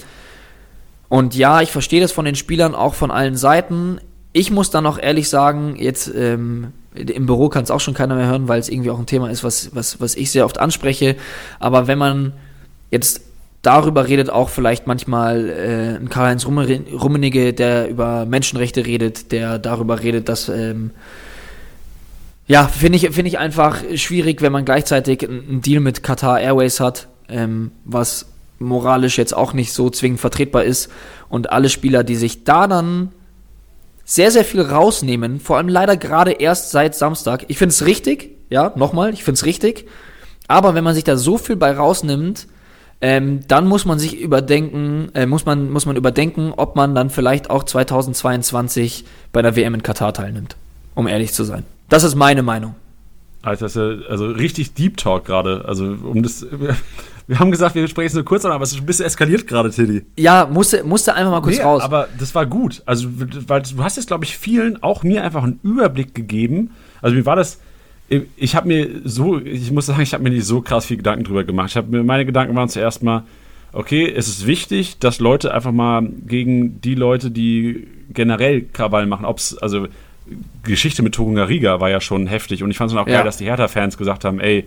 und ja, ich verstehe das von den Spielern auch von allen Seiten. Ich muss dann auch ehrlich sagen, jetzt ähm, im Büro kann es auch schon keiner mehr hören, weil es irgendwie auch ein Thema ist, was, was, was ich sehr oft anspreche. Aber wenn man jetzt darüber redet, auch vielleicht manchmal äh, ein Karl-Heinz Rummenigge, der über Menschenrechte redet, der darüber redet, dass ähm, ja, finde ich, finde ich einfach schwierig, wenn man gleichzeitig einen Deal mit Qatar Airways hat, ähm, was moralisch jetzt auch nicht so zwingend vertretbar ist. Und alle Spieler, die sich da dann sehr, sehr viel rausnehmen, vor allem leider gerade erst seit Samstag. Ich finde es richtig, ja, nochmal, ich finde es richtig. Aber wenn man sich da so viel bei rausnimmt, ähm, dann muss man sich überdenken, äh, muss man, muss man überdenken, ob man dann vielleicht auch 2022 bei der WM in Katar teilnimmt. Um ehrlich zu sein. Das ist meine Meinung. Ja, also richtig Deep Talk gerade. Also, um das. Wir haben gesagt, wir sprechen es nur kurz an, aber es ist ein bisschen eskaliert gerade, Tilly. Ja, musste, musste einfach mal kurz nee, raus. Aber das war gut. Also, weil du hast jetzt, glaube ich, vielen, auch mir einfach einen Überblick gegeben. Also, mir war das. Ich habe mir so, ich muss sagen, ich habe mir nicht so krass viel Gedanken drüber gemacht. Ich mir, meine Gedanken waren zuerst mal, okay, es ist wichtig, dass Leute einfach mal gegen die Leute, die generell Krawall machen, ob es, also Geschichte mit Riga war ja schon heftig und ich fand es auch ja. geil, dass die Hertha-Fans gesagt haben, ey,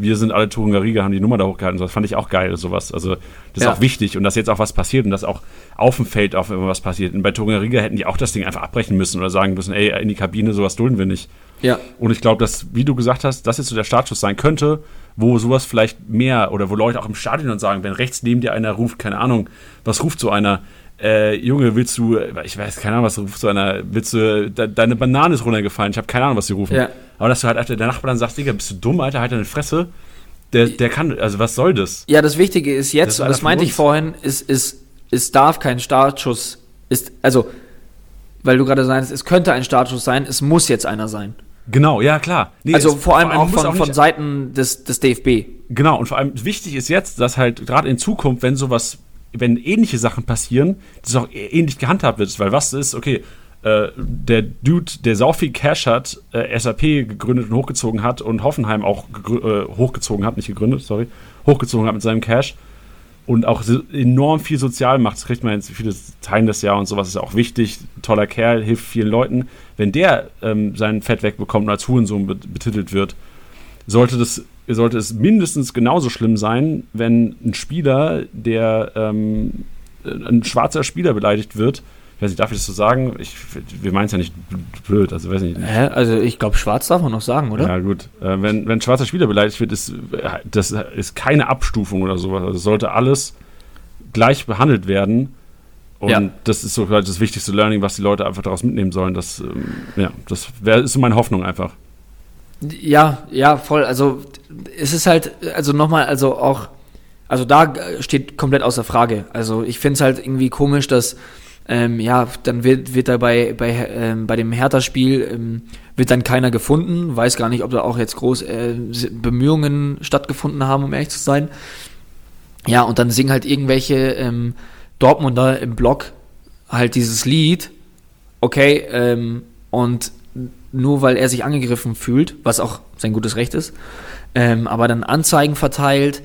wir sind alle Riga, haben die Nummer da hochgehalten. Das fand ich auch geil, sowas. Also, das ja. ist auch wichtig und dass jetzt auch was passiert und dass auch auf dem Feld auch immer was passiert. Und bei Riga hätten die auch das Ding einfach abbrechen müssen oder sagen müssen, ey, in die Kabine, sowas dulden wir nicht. Ja. Und ich glaube, dass, wie du gesagt hast, das jetzt so der Startschuss sein könnte, wo sowas vielleicht mehr oder wo Leute auch im Stadion sagen, wenn rechts neben dir einer ruft, keine Ahnung, was ruft so einer? Äh, Junge, willst du, ich weiß keine Ahnung, was ruft so einer, willst du, de, deine Banane ist runtergefallen, ich habe keine Ahnung, was sie rufen. Ja. Aber dass du halt, Alter, der Nachbar dann sagt, Digga, bist du dumm, Alter, halt deine Fresse. Der, der kann, also was soll das? Ja, das Wichtige ist jetzt, das und das meinte ich vorhin, ist, ist, es darf kein Startschuss, ist, also, weil du gerade sagst, es könnte ein Startschuss sein, es muss jetzt einer sein. Genau, ja klar. Nee, also vor allem vor allem auch von, auch von Seiten des, des DFB. Genau, und vor allem wichtig ist jetzt, dass halt gerade in Zukunft, wenn sowas wenn ähnliche Sachen passieren, das auch ähnlich gehandhabt wird. Weil was ist, okay, äh, der Dude, der sau viel Cash hat, äh, SAP gegründet und hochgezogen hat und Hoffenheim auch äh, hochgezogen hat, nicht gegründet, sorry, hochgezogen hat mit seinem Cash und auch enorm viel sozial macht. Das kriegt man jetzt viele teilen das ja und sowas ist auch wichtig. Toller Kerl, hilft vielen Leuten. Wenn der ähm, sein Fett wegbekommt und als Hurensohn betitelt wird, sollte das sollte es mindestens genauso schlimm sein, wenn ein Spieler, der ähm, ein schwarzer Spieler beleidigt wird. Ich weiß nicht, darf ich das so sagen? Ich, wir meinen es ja nicht blöd, also weiß nicht. Hä? Also ich glaube, schwarz darf man noch sagen, oder? Ja, gut. Äh, wenn, wenn ein schwarzer Spieler beleidigt wird, ist das ist keine Abstufung oder sowas. Also sollte alles gleich behandelt werden. Und ja. das ist so das wichtigste Learning, was die Leute einfach daraus mitnehmen sollen. Das, ähm, ja, das wär, ist so meine Hoffnung einfach. Ja, ja, voll. Also es ist halt, also nochmal, also auch, also da steht komplett außer Frage. Also ich finde es halt irgendwie komisch, dass ähm, ja, dann wird, wird da bei, bei, ähm, bei dem Hertha-Spiel ähm, wird dann keiner gefunden. Weiß gar nicht, ob da auch jetzt groß äh, Bemühungen stattgefunden haben, um ehrlich zu sein. Ja, und dann singen halt irgendwelche ähm, Dortmunder im Blog halt dieses Lied. Okay, ähm, und nur weil er sich angegriffen fühlt, was auch sein gutes Recht ist, ähm, aber dann Anzeigen verteilt.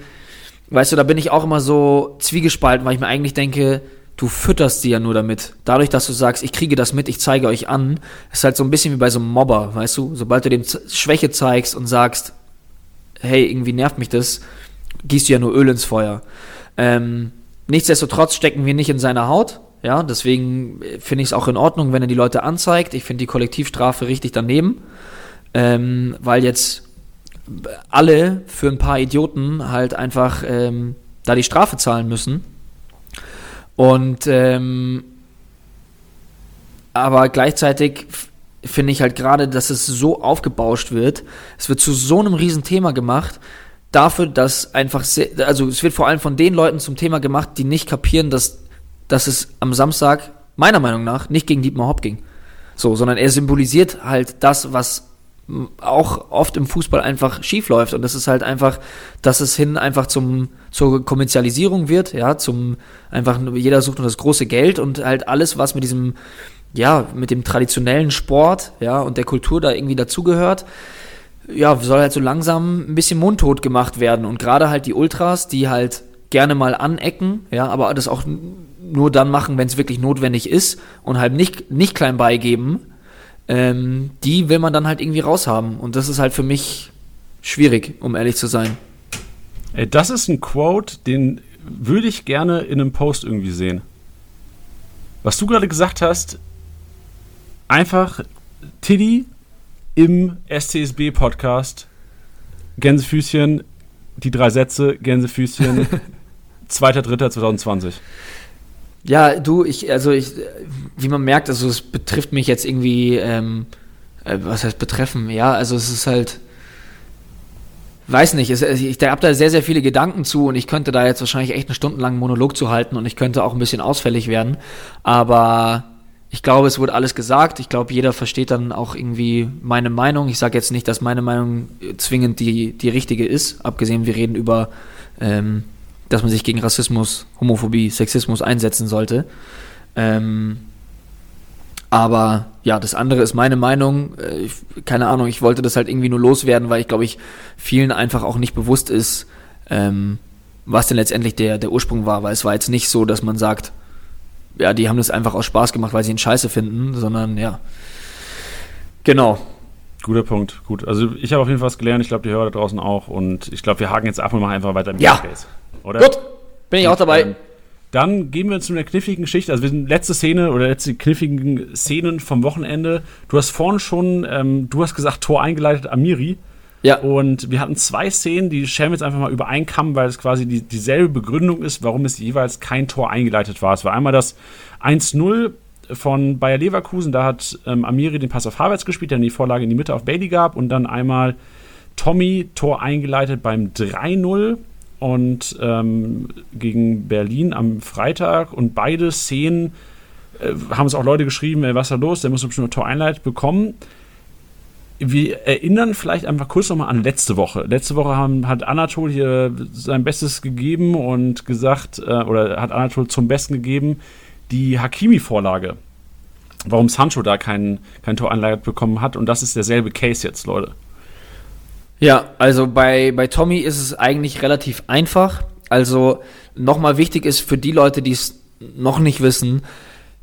Weißt du, da bin ich auch immer so zwiegespalten, weil ich mir eigentlich denke, du fütterst sie ja nur damit. Dadurch, dass du sagst, ich kriege das mit, ich zeige euch an, ist halt so ein bisschen wie bei so einem Mobber, weißt du? Sobald du dem Schwäche zeigst und sagst, hey, irgendwie nervt mich das, gießt du ja nur Öl ins Feuer. Ähm, nichtsdestotrotz stecken wir nicht in seiner Haut. Ja, deswegen finde ich es auch in Ordnung, wenn er die Leute anzeigt. Ich finde die Kollektivstrafe richtig daneben, ähm, weil jetzt alle für ein paar Idioten halt einfach ähm, da die Strafe zahlen müssen. Und ähm, aber gleichzeitig finde ich halt gerade, dass es so aufgebauscht wird. Es wird zu so einem Riesenthema gemacht, dafür, dass einfach sehr, also es wird vor allem von den Leuten zum Thema gemacht, die nicht kapieren, dass, dass es am Samstag meiner Meinung nach nicht gegen Dietmar Hopp ging. So, sondern er symbolisiert halt das, was auch oft im Fußball einfach schief läuft. Und das ist halt einfach, dass es hin einfach zum zur Kommerzialisierung wird, ja, zum einfach jeder sucht nur das große Geld und halt alles was mit diesem ja, mit dem traditionellen Sport, ja, und der Kultur da irgendwie dazugehört, ja, soll halt so langsam ein bisschen mundtot gemacht werden. Und gerade halt die Ultras, die halt gerne mal anecken, ja, aber das auch nur dann machen, wenn es wirklich notwendig ist und halt nicht nicht klein beigeben ähm, die will man dann halt irgendwie raushaben. Und das ist halt für mich schwierig, um ehrlich zu sein. Ey, das ist ein Quote, den würde ich gerne in einem Post irgendwie sehen. Was du gerade gesagt hast, einfach Tiddy im STSB-Podcast, Gänsefüßchen, die drei Sätze, Gänsefüßchen, 2.3.2020. Ja, du, ich, also ich, wie man merkt, also es betrifft mich jetzt irgendwie, ähm, äh, was heißt betreffen? Ja, also es ist halt, weiß nicht, es, ich habe da sehr, sehr viele Gedanken zu und ich könnte da jetzt wahrscheinlich echt einen stundenlangen Monolog zu halten und ich könnte auch ein bisschen ausfällig werden, aber ich glaube, es wurde alles gesagt. Ich glaube, jeder versteht dann auch irgendwie meine Meinung. Ich sage jetzt nicht, dass meine Meinung zwingend die, die richtige ist, abgesehen, wir reden über ähm, dass man sich gegen Rassismus, Homophobie, Sexismus einsetzen sollte. Ähm, aber ja, das andere ist meine Meinung. Äh, ich, keine Ahnung, ich wollte das halt irgendwie nur loswerden, weil ich glaube, ich vielen einfach auch nicht bewusst ist, ähm, was denn letztendlich der, der Ursprung war. Weil es war jetzt nicht so, dass man sagt, ja, die haben das einfach aus Spaß gemacht, weil sie ihn scheiße finden, sondern ja. Genau. Guter Punkt, gut. Also ich habe auf jeden Fall was gelernt, ich glaube, die Hörer da draußen auch. Und ich glaube, wir haken jetzt ab und machen einfach weiter im ja. Case. Oder? Gut, bin ich auch dabei. Ähm, dann gehen wir zu einer kniffligen Geschichte. Also wir sind letzte Szene oder letzte kniffigen Szenen vom Wochenende. Du hast vorhin schon, ähm, du hast gesagt, Tor eingeleitet, Amiri. Ja. Und wir hatten zwei Szenen, die scheren wir jetzt einfach mal über einen Kamm, weil es quasi die, dieselbe Begründung ist, warum es jeweils kein Tor eingeleitet war. Es war einmal das 1-0 von Bayer Leverkusen, da hat ähm, Amiri den Pass auf Havertz gespielt, der die Vorlage in die Mitte auf Bailey gab und dann einmal Tommy Tor eingeleitet beim 3-0 und ähm, gegen Berlin am Freitag und beide Szenen äh, haben es auch Leute geschrieben, ey, was ist da los, der muss bestimmt ein Tor einleitet bekommen. Wir erinnern vielleicht einfach kurz nochmal an letzte Woche. Letzte Woche haben, hat Anatol hier sein Bestes gegeben und gesagt, äh, oder hat Anatol zum Besten gegeben, die Hakimi-Vorlage. Warum Sancho da kein, kein Tor einleitet bekommen hat. Und das ist derselbe Case jetzt, Leute. Ja, also bei, bei Tommy ist es eigentlich relativ einfach. Also nochmal wichtig ist für die Leute, die es noch nicht wissen,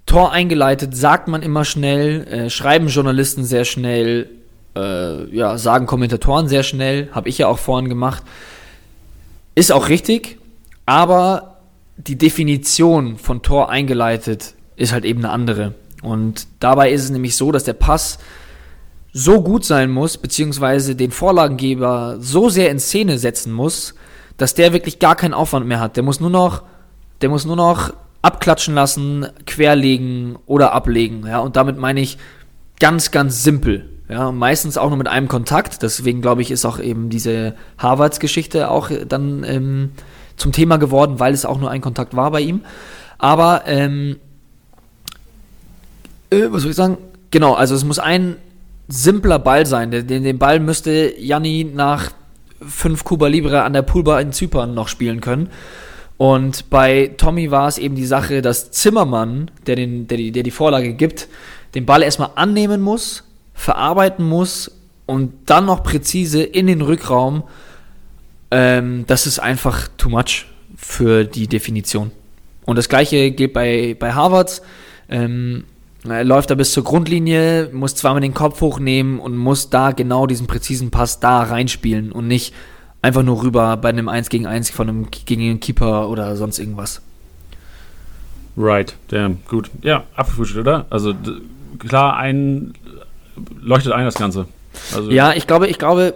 Tor eingeleitet sagt man immer schnell, äh, schreiben Journalisten sehr schnell, äh, ja, sagen Kommentatoren sehr schnell, habe ich ja auch vorhin gemacht. Ist auch richtig, aber die Definition von Tor eingeleitet ist halt eben eine andere. Und dabei ist es nämlich so, dass der Pass so gut sein muss, beziehungsweise den Vorlagengeber so sehr in Szene setzen muss, dass der wirklich gar keinen Aufwand mehr hat. Der muss nur noch, der muss nur noch abklatschen lassen, querlegen oder ablegen. Ja, und damit meine ich ganz, ganz simpel. Ja, meistens auch nur mit einem Kontakt. Deswegen glaube ich, ist auch eben diese Harvards-Geschichte auch dann ähm, zum Thema geworden, weil es auch nur ein Kontakt war bei ihm. Aber ähm, äh, was soll ich sagen? Genau, also es muss ein simpler Ball sein. Den, den Ball müsste Janni nach fünf Kuba Libre an der Poolbar in Zypern noch spielen können. Und bei Tommy war es eben die Sache, dass Zimmermann, der, den, der, die, der die Vorlage gibt, den Ball erstmal annehmen muss, verarbeiten muss und dann noch präzise in den Rückraum, ähm, das ist einfach too much für die Definition. Und das gleiche gilt bei, bei Harvards. Ähm, er läuft da bis zur Grundlinie, muss zweimal den Kopf hochnehmen und muss da genau diesen präzisen Pass da reinspielen und nicht einfach nur rüber bei einem 1 gegen 1 von einem gegen einen Keeper oder sonst irgendwas. Right, damn, gut. Ja, abgefrühstückt, oder? Also klar, ein leuchtet ein das Ganze. Also, ja, ich glaube, ich glaube,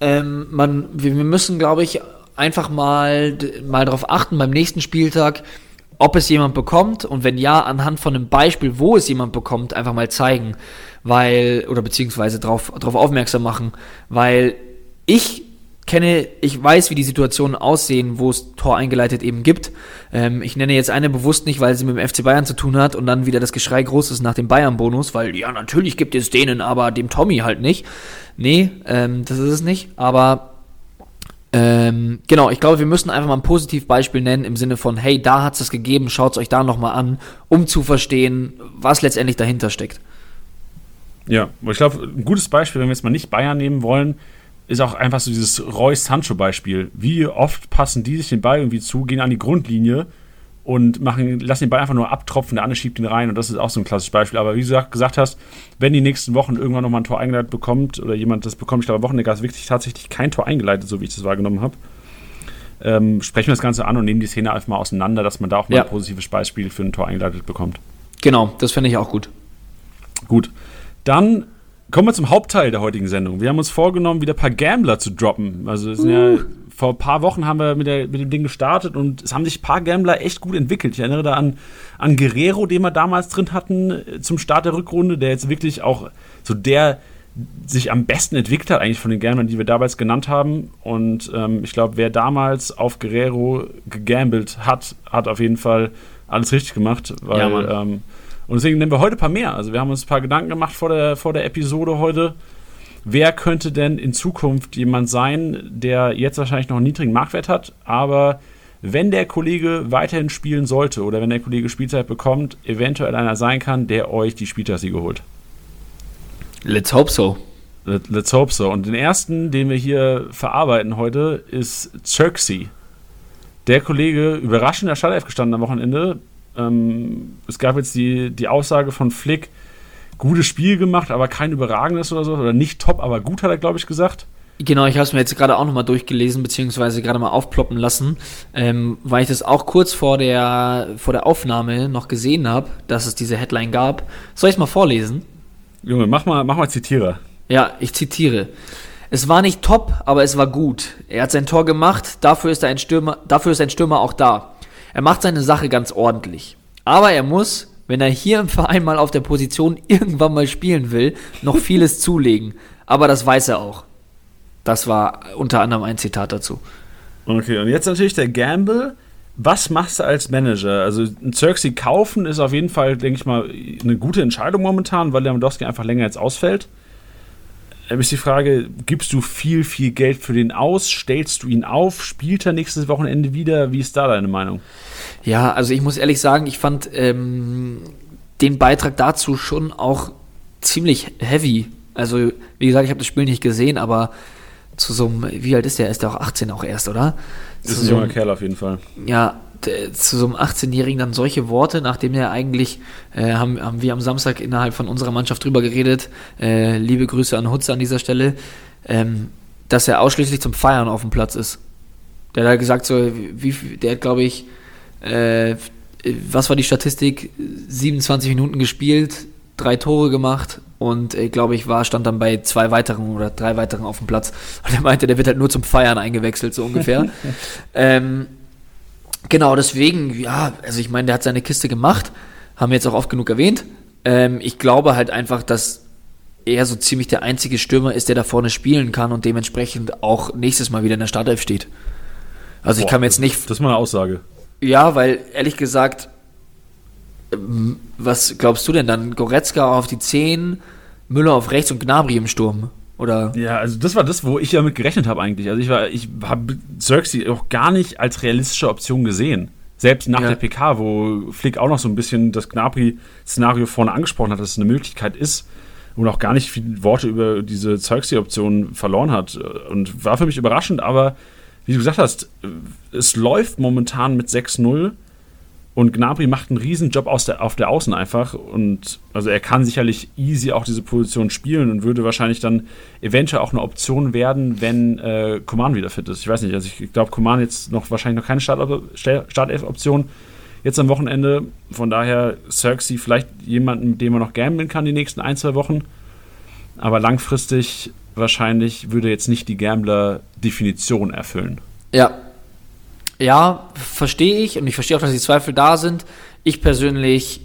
ähm, man, wir, wir müssen, glaube ich, einfach mal, mal darauf achten beim nächsten Spieltag, ob es jemand bekommt und wenn ja, anhand von einem Beispiel, wo es jemand bekommt, einfach mal zeigen, weil, oder beziehungsweise darauf drauf aufmerksam machen, weil ich kenne, ich weiß, wie die Situationen aussehen, wo es Tor eingeleitet eben gibt. Ähm, ich nenne jetzt eine bewusst nicht, weil sie mit dem FC Bayern zu tun hat und dann wieder das Geschrei groß ist nach dem Bayern-Bonus, weil ja, natürlich gibt es denen, aber dem Tommy halt nicht. Nee, ähm, das ist es nicht, aber ähm, genau, ich glaube, wir müssen einfach mal ein Positivbeispiel nennen im Sinne von, hey, da hat es gegeben, schaut es euch da nochmal an, um zu verstehen, was letztendlich dahinter steckt. Ja, ich glaube, ein gutes Beispiel, wenn wir jetzt mal nicht Bayern nehmen wollen, ist auch einfach so dieses Reus Sancho-Beispiel. Wie oft passen die sich den Ball irgendwie zu, gehen an die Grundlinie und machen, lassen den Ball einfach nur abtropfen, der andere schiebt ihn rein und das ist auch so ein klassisches Beispiel. Aber wie du gesagt, gesagt hast, wenn die nächsten Wochen irgendwann nochmal ein Tor eingeleitet bekommt oder jemand das bekommt, ich glaube, Wochenende ist wirklich tatsächlich kein Tor eingeleitet, so wie ich das wahrgenommen habe. Ähm, sprechen wir das Ganze an und nehmen die Szene einfach mal auseinander, dass man da auch mal ja. ein positives Beispiel für ein Tor eingeleitet bekommt. Genau, das finde ich auch gut. Gut. Dann kommen wir zum Hauptteil der heutigen Sendung. Wir haben uns vorgenommen, wieder ein paar Gambler zu droppen. Also es sind uh. ja vor ein paar Wochen haben wir mit, der, mit, dem Ding gestartet und es haben sich ein paar Gambler echt gut entwickelt. Ich erinnere da an, an Guerrero, den wir damals drin hatten äh, zum Start der Rückrunde, der jetzt wirklich auch so der sich am besten entwickelt hat, eigentlich von den Gamblern, die wir damals genannt haben. Und ähm, ich glaube, wer damals auf Guerrero gegambelt hat, hat auf jeden Fall alles richtig gemacht. Weil, ja, ähm, und deswegen nehmen wir heute ein paar mehr. Also wir haben uns ein paar Gedanken gemacht vor der, vor der Episode heute wer könnte denn in Zukunft jemand sein, der jetzt wahrscheinlich noch einen niedrigen Marktwert hat, aber wenn der Kollege weiterhin spielen sollte oder wenn der Kollege Spielzeit bekommt, eventuell einer sein kann, der euch die Spieltagssiege holt. Let's hope so. Let's hope so. Und den ersten, den wir hier verarbeiten heute, ist Xerxes. Der Kollege überraschend in der Startelf gestanden am Wochenende. Ähm, es gab jetzt die, die Aussage von Flick, gutes Spiel gemacht, aber kein überragendes oder so. Oder nicht top, aber gut, hat er, glaube ich, gesagt. Genau, ich habe es mir jetzt gerade auch nochmal durchgelesen, beziehungsweise gerade mal aufploppen lassen, ähm, weil ich das auch kurz vor der, vor der Aufnahme noch gesehen habe, dass es diese Headline gab. Soll ich es mal vorlesen? Junge, mach mal, mach mal Zitierer. Ja, ich zitiere. Es war nicht top, aber es war gut. Er hat sein Tor gemacht, dafür ist, ein Stürmer, dafür ist ein Stürmer auch da. Er macht seine Sache ganz ordentlich. Aber er muss, wenn er hier im Verein mal auf der Position irgendwann mal spielen will, noch vieles zulegen. Aber das weiß er auch. Das war unter anderem ein Zitat dazu. Okay, und jetzt natürlich der Gamble. Was machst du als Manager? Also ein Xerxes kaufen ist auf jeden Fall, denke ich mal, eine gute Entscheidung momentan, weil Lewandowski einfach länger jetzt ausfällt. Da ist die Frage, gibst du viel, viel Geld für den aus? Stellst du ihn auf? Spielt er nächstes Wochenende wieder? Wie ist da deine Meinung? Ja, also ich muss ehrlich sagen, ich fand ähm, den Beitrag dazu schon auch ziemlich heavy. Also, wie gesagt, ich habe das Spiel nicht gesehen, aber zu so einem, wie alt ist der? Ist der auch 18 auch erst, oder? Ist ein so junger Kerl auf jeden Fall. Ja, zu so einem 18-Jährigen dann solche Worte, nachdem er eigentlich, äh, haben, haben wir am Samstag innerhalb von unserer Mannschaft drüber geredet, äh, liebe Grüße an Hutze an dieser Stelle, ähm, dass er ausschließlich zum Feiern auf dem Platz ist. Der hat gesagt, so, wie, der hat, glaube ich, äh, was war die Statistik? 27 Minuten gespielt, drei Tore gemacht und ich glaube ich war, stand dann bei zwei weiteren oder drei weiteren auf dem Platz. Und er meinte, der wird halt nur zum Feiern eingewechselt, so ungefähr. ähm, genau, deswegen, ja, also ich meine, der hat seine Kiste gemacht, haben wir jetzt auch oft genug erwähnt. Ähm, ich glaube halt einfach, dass er so ziemlich der einzige Stürmer ist, der da vorne spielen kann und dementsprechend auch nächstes Mal wieder in der Startelf steht. Also Boah, ich kann mir jetzt nicht. Das ist mal eine Aussage. Ja, weil ehrlich gesagt, ähm, was glaubst du denn dann? Goretzka auf die 10, Müller auf rechts und Gnabry im Sturm? Oder? Ja, also das war das, wo ich damit gerechnet habe eigentlich. Also ich war, ich habe Xerxes auch gar nicht als realistische Option gesehen. Selbst nach ja. der PK, wo Flick auch noch so ein bisschen das Gnabry-Szenario vorne angesprochen hat, dass es eine Möglichkeit ist. und auch gar nicht viele Worte über diese Zeugsy-Option verloren hat. Und war für mich überraschend, aber wie du gesagt hast, es läuft momentan mit 6-0 und Gnabry macht einen riesen Job aus der, auf der Außen einfach. Und also er kann sicherlich easy auch diese Position spielen und würde wahrscheinlich dann eventuell auch eine Option werden, wenn äh, Coman wieder fit ist. Ich weiß nicht, also ich glaube, Coman jetzt noch wahrscheinlich noch keine Startelf-Option jetzt am Wochenende. Von daher Cirksy vielleicht jemanden, mit dem man noch gamblen kann die nächsten ein, zwei Wochen. Aber langfristig wahrscheinlich würde jetzt nicht die Gambler-Definition erfüllen. Ja, ja, verstehe ich und ich verstehe auch, dass die Zweifel da sind. Ich persönlich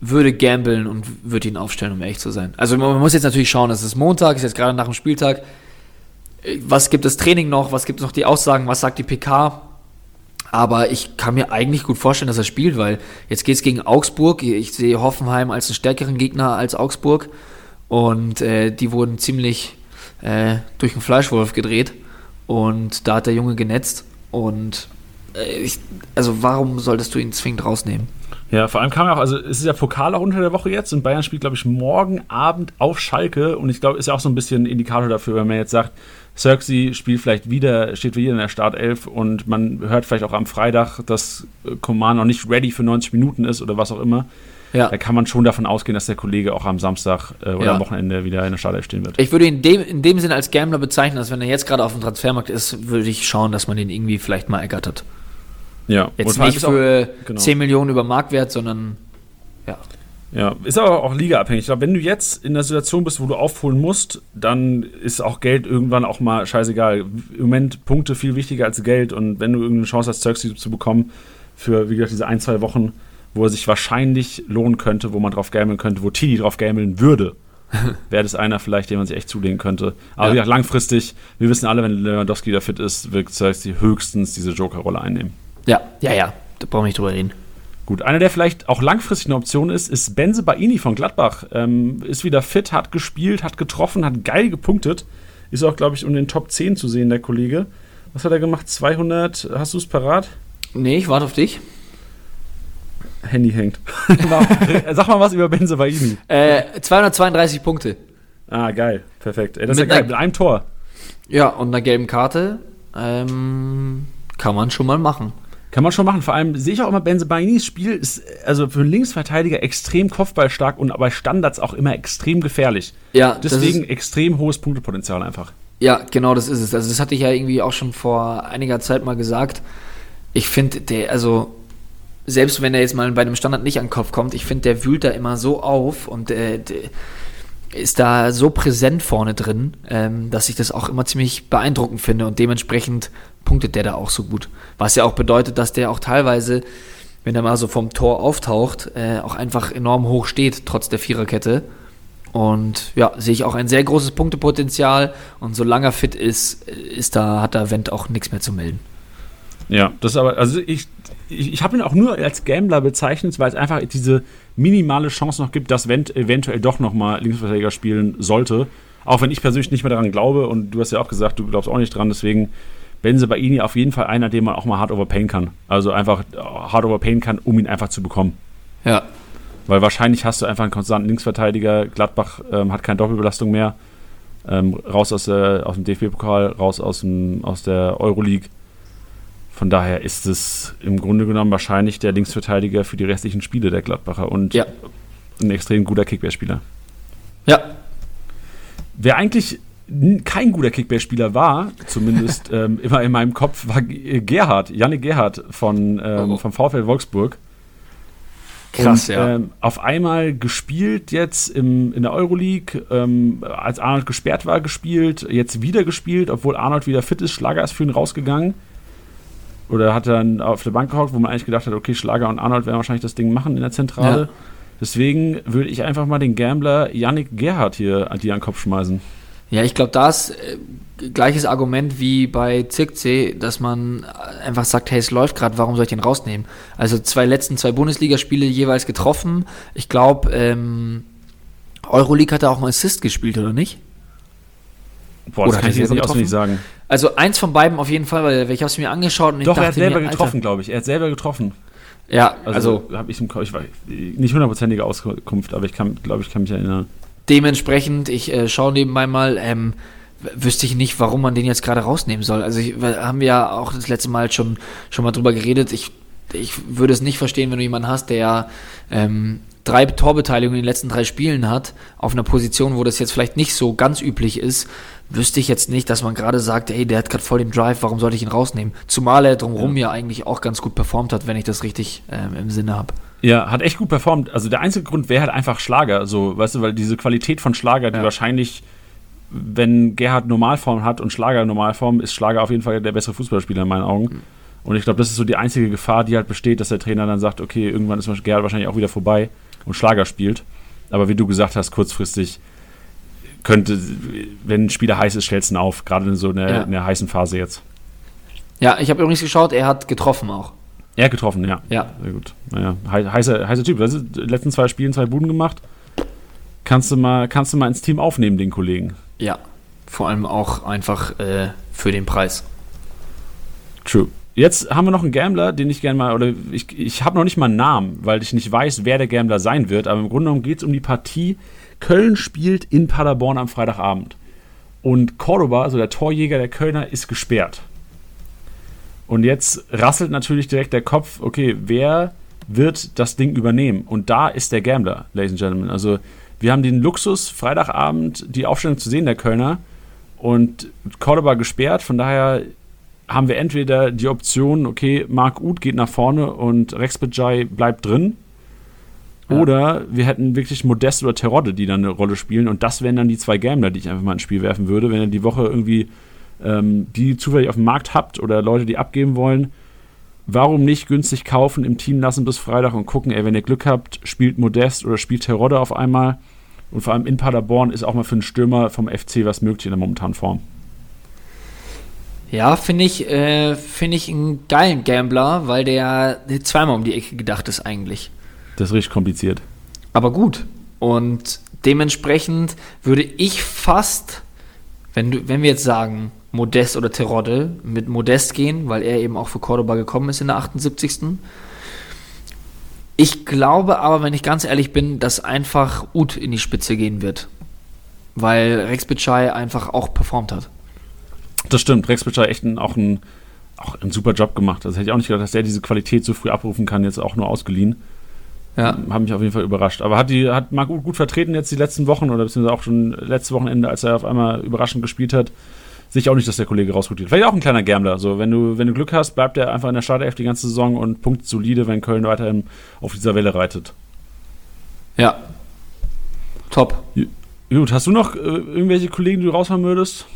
würde gamblen und würde ihn aufstellen, um ehrlich zu sein. Also man muss jetzt natürlich schauen, es ist Montag, ist jetzt gerade nach dem Spieltag. Was gibt das Training noch? Was gibt es noch die Aussagen? Was sagt die PK? Aber ich kann mir eigentlich gut vorstellen, dass er spielt, weil jetzt geht es gegen Augsburg. Ich sehe Hoffenheim als einen stärkeren Gegner als Augsburg. Und äh, die wurden ziemlich äh, durch den Fleischwolf gedreht. Und da hat der Junge genetzt. Und äh, ich, also warum solltest du ihn zwingend rausnehmen? Ja, vor allem kam ja auch, also es ist ja Pokal auch unter der Woche jetzt und Bayern spielt, glaube ich, morgen Abend auf Schalke und ich glaube, ist ja auch so ein bisschen Indikator dafür, wenn man jetzt sagt, Cirksy spielt vielleicht wieder, steht wieder in der Startelf und man hört vielleicht auch am Freitag, dass Coman noch nicht ready für 90 Minuten ist oder was auch immer. Ja. Da kann man schon davon ausgehen, dass der Kollege auch am Samstag äh, oder ja. am Wochenende wieder in der Startelf stehen wird. Ich würde ihn in dem, in dem Sinne als Gambler bezeichnen, dass wenn er jetzt gerade auf dem Transfermarkt ist, würde ich schauen, dass man ihn irgendwie vielleicht mal ergattert. Ja. Jetzt nicht für auch, genau. 10 Millionen über Marktwert, sondern ja. Ja, ist aber auch ligaabhängig. Ich glaube, wenn du jetzt in der Situation bist, wo du aufholen musst, dann ist auch Geld irgendwann auch mal scheißegal. Im Moment Punkte viel wichtiger als Geld und wenn du irgendeine Chance hast, Zeugs zu bekommen für, wie gesagt, diese ein, zwei Wochen, wo er sich wahrscheinlich lohnen könnte, wo man drauf gameln könnte, wo Tidi drauf gameln würde, wäre das einer vielleicht, den man sich echt zulegen könnte. Aber ja. wie gesagt, langfristig, wir wissen alle, wenn Lewandowski da fit ist, wird Zeugs höchstens diese Joker-Rolle einnehmen. Ja, ja, ja. Da brauchen wir nicht drüber reden. Gut, einer, der vielleicht auch langfristig eine Option ist, ist Benze Baini von Gladbach. Ähm, ist wieder fit, hat gespielt, hat getroffen, hat geil gepunktet. Ist auch, glaube ich, um den Top 10 zu sehen, der Kollege. Was hat er gemacht? 200, hast du es parat? Nee, ich warte auf dich. Handy hängt. Sag mal was über Benze Baini. Äh, 232 Punkte. Ah, geil. Perfekt. Ey, das mit ist ja geil. Mit einem Tor. Ja, und einer gelben Karte. Ähm, kann man schon mal machen. Kann man schon machen. Vor allem sehe ich auch immer, Benzebainis Spiel ist also für einen Linksverteidiger extrem kopfballstark und bei Standards auch immer extrem gefährlich. Ja, deswegen extrem hohes Punktepotenzial einfach. Ja, genau, das ist es. Also das hatte ich ja irgendwie auch schon vor einiger Zeit mal gesagt. Ich finde, der, also selbst wenn er jetzt mal bei einem Standard nicht an den Kopf kommt, ich finde, der wühlt da immer so auf und äh, ist da so präsent vorne drin, ähm, dass ich das auch immer ziemlich beeindruckend finde und dementsprechend punktet der da auch so gut. Was ja auch bedeutet, dass der auch teilweise, wenn er mal so vom Tor auftaucht, äh, auch einfach enorm hoch steht, trotz der Viererkette. Und ja, sehe ich auch ein sehr großes Punktepotenzial. Und solange er fit ist, ist da, hat da Wendt auch nichts mehr zu melden. Ja, das ist aber, also ich, ich, ich habe ihn auch nur als Gambler bezeichnet, weil es einfach diese minimale Chance noch gibt, dass Wendt eventuell doch nochmal Linksverteidiger spielen sollte. Auch wenn ich persönlich nicht mehr daran glaube und du hast ja auch gesagt, du glaubst auch nicht dran, deswegen Benze Baini auf jeden Fall einer, den man auch mal hart overpayen kann. Also einfach hart overpayen kann, um ihn einfach zu bekommen. Ja. Weil wahrscheinlich hast du einfach einen konstanten Linksverteidiger. Gladbach ähm, hat keine Doppelbelastung mehr. Ähm, raus aus, der, aus dem DFB-Pokal, raus aus, dem, aus der Euroleague. Von daher ist es im Grunde genommen wahrscheinlich der Linksverteidiger für die restlichen Spiele der Gladbacher und ja. ein extrem guter Kickbase-Spieler. Ja. Wer eigentlich kein guter Kickbase-Spieler war, zumindest ähm, immer in meinem Kopf, war Gerhard, Janne Gerhard von, ähm, oh. vom VfL Wolfsburg. Krass, und, ja. Ähm, auf einmal gespielt jetzt im, in der Euroleague, ähm, als Arnold gesperrt war, gespielt, jetzt wieder gespielt, obwohl Arnold wieder fit ist, Schlager ist für ihn rausgegangen. Oder hat dann auf der Bank gehockt, wo man eigentlich gedacht hat, okay, Schlager und Arnold werden wahrscheinlich das Ding machen in der Zentrale. Ja. Deswegen würde ich einfach mal den Gambler Yannick Gerhard hier an die an den Kopf schmeißen. Ja, ich glaube, da ist äh, gleiches Argument wie bei Zirkzee, dass man einfach sagt, hey, es läuft gerade, warum soll ich den rausnehmen? Also zwei letzten zwei Bundesligaspiele jeweils getroffen. Ich glaube, ähm, Euroleague hat er auch einen Assist gespielt, oder nicht? Boah, das oder kann ich jetzt nicht auswendig sagen. Also eins von beiden auf jeden Fall, weil ich habe es mir angeschaut und ich Doch, dachte er hat selber mir, getroffen, glaube ich. Er hat selber getroffen. Ja, also, also habe ich im ich weiß, nicht hundertprozentige Auskunft, aber ich kann, glaube ich, kann mich erinnern. dementsprechend, ich äh, schaue nebenbei mal, ähm, wüsste ich nicht, warum man den jetzt gerade rausnehmen soll. Also ich, wir haben ja auch das letzte Mal schon, schon mal drüber geredet. Ich, ich würde es nicht verstehen, wenn du jemanden hast, der ähm, drei Torbeteiligungen in den letzten drei Spielen hat, auf einer Position, wo das jetzt vielleicht nicht so ganz üblich ist, wüsste ich jetzt nicht, dass man gerade sagt, ey, der hat gerade voll den Drive, warum sollte ich ihn rausnehmen? Zumal er drumherum ja. ja eigentlich auch ganz gut performt hat, wenn ich das richtig ähm, im Sinne habe. Ja, hat echt gut performt. Also der einzige Grund wäre halt einfach Schlager, so, weißt du, weil diese Qualität von Schlager, die ja. wahrscheinlich, wenn Gerhard Normalform hat und Schlager Normalform, ist Schlager auf jeden Fall der bessere Fußballspieler in meinen Augen. Mhm. Und ich glaube, das ist so die einzige Gefahr, die halt besteht, dass der Trainer dann sagt, okay, irgendwann ist Gerhard wahrscheinlich auch wieder vorbei und Schlager spielt. Aber wie du gesagt hast, kurzfristig könnte, wenn ein Spieler heiß ist, stellst du ihn auf, gerade in so einer, ja. in der heißen Phase jetzt. Ja, ich habe übrigens geschaut, er hat getroffen auch. Er hat getroffen, ja. Ja. Sehr gut. Naja, heißer, heißer Typ. Weißt du, letzten zwei Spielen zwei Buden gemacht. Kannst du mal, kannst du mal ins Team aufnehmen, den Kollegen. Ja. Vor allem auch einfach äh, für den Preis. True. Jetzt haben wir noch einen Gambler, den ich gerne mal, oder ich, ich habe noch nicht mal einen Namen, weil ich nicht weiß, wer der Gambler sein wird, aber im Grunde genommen geht es um die Partie. Köln spielt in Paderborn am Freitagabend. Und Cordoba, also der Torjäger der Kölner, ist gesperrt. Und jetzt rasselt natürlich direkt der Kopf, okay, wer wird das Ding übernehmen? Und da ist der Gambler, Ladies and Gentlemen. Also wir haben den Luxus, Freitagabend die Aufstellung zu sehen, der Kölner. Und Cordoba gesperrt, von daher haben wir entweder die Option, okay, Marc Uth geht nach vorne und Rex Bajai bleibt drin. Ja. Oder wir hätten wirklich Modest oder Terodde, die dann eine Rolle spielen. Und das wären dann die zwei Gambler, die ich einfach mal ins Spiel werfen würde. Wenn ihr die Woche irgendwie ähm, die zufällig auf dem Markt habt oder Leute, die abgeben wollen, warum nicht günstig kaufen, im Team lassen bis Freitag und gucken, ey, wenn ihr Glück habt, spielt Modest oder spielt Terodde auf einmal. Und vor allem in Paderborn ist auch mal für einen Stürmer vom FC was möglich in der momentanen Form. Ja, finde ich, äh, find ich einen geilen Gambler, weil der zweimal um die Ecke gedacht ist eigentlich. Das ist richtig kompliziert. Aber gut. Und dementsprechend würde ich fast, wenn, du, wenn wir jetzt sagen, Modest oder Terodde, mit Modest gehen, weil er eben auch für Cordoba gekommen ist in der 78. Ich glaube aber, wenn ich ganz ehrlich bin, dass einfach Ut in die Spitze gehen wird. Weil Rex Bitschei einfach auch performt hat. Das stimmt. Rex Bitcher hat echt ein, auch, ein, auch einen super Job gemacht. Also hätte ich auch nicht gedacht, dass der diese Qualität so früh abrufen kann, jetzt auch nur ausgeliehen. Ja. Hat mich auf jeden Fall überrascht. Aber hat, die, hat Marc gut, vertreten jetzt die letzten Wochen oder beziehungsweise auch schon letztes Wochenende, als er auf einmal überraschend gespielt hat. Sehe ich auch nicht, dass der Kollege rausrotiert. Vielleicht auch ein kleiner Gambler. So, wenn du, wenn du Glück hast, bleibt er einfach in der Startelf die ganze Saison und punktet solide, wenn Köln weiterhin auf dieser Welle reitet. Ja. Top. Gut, hast du noch äh, irgendwelche Kollegen, die du raushauen würdest?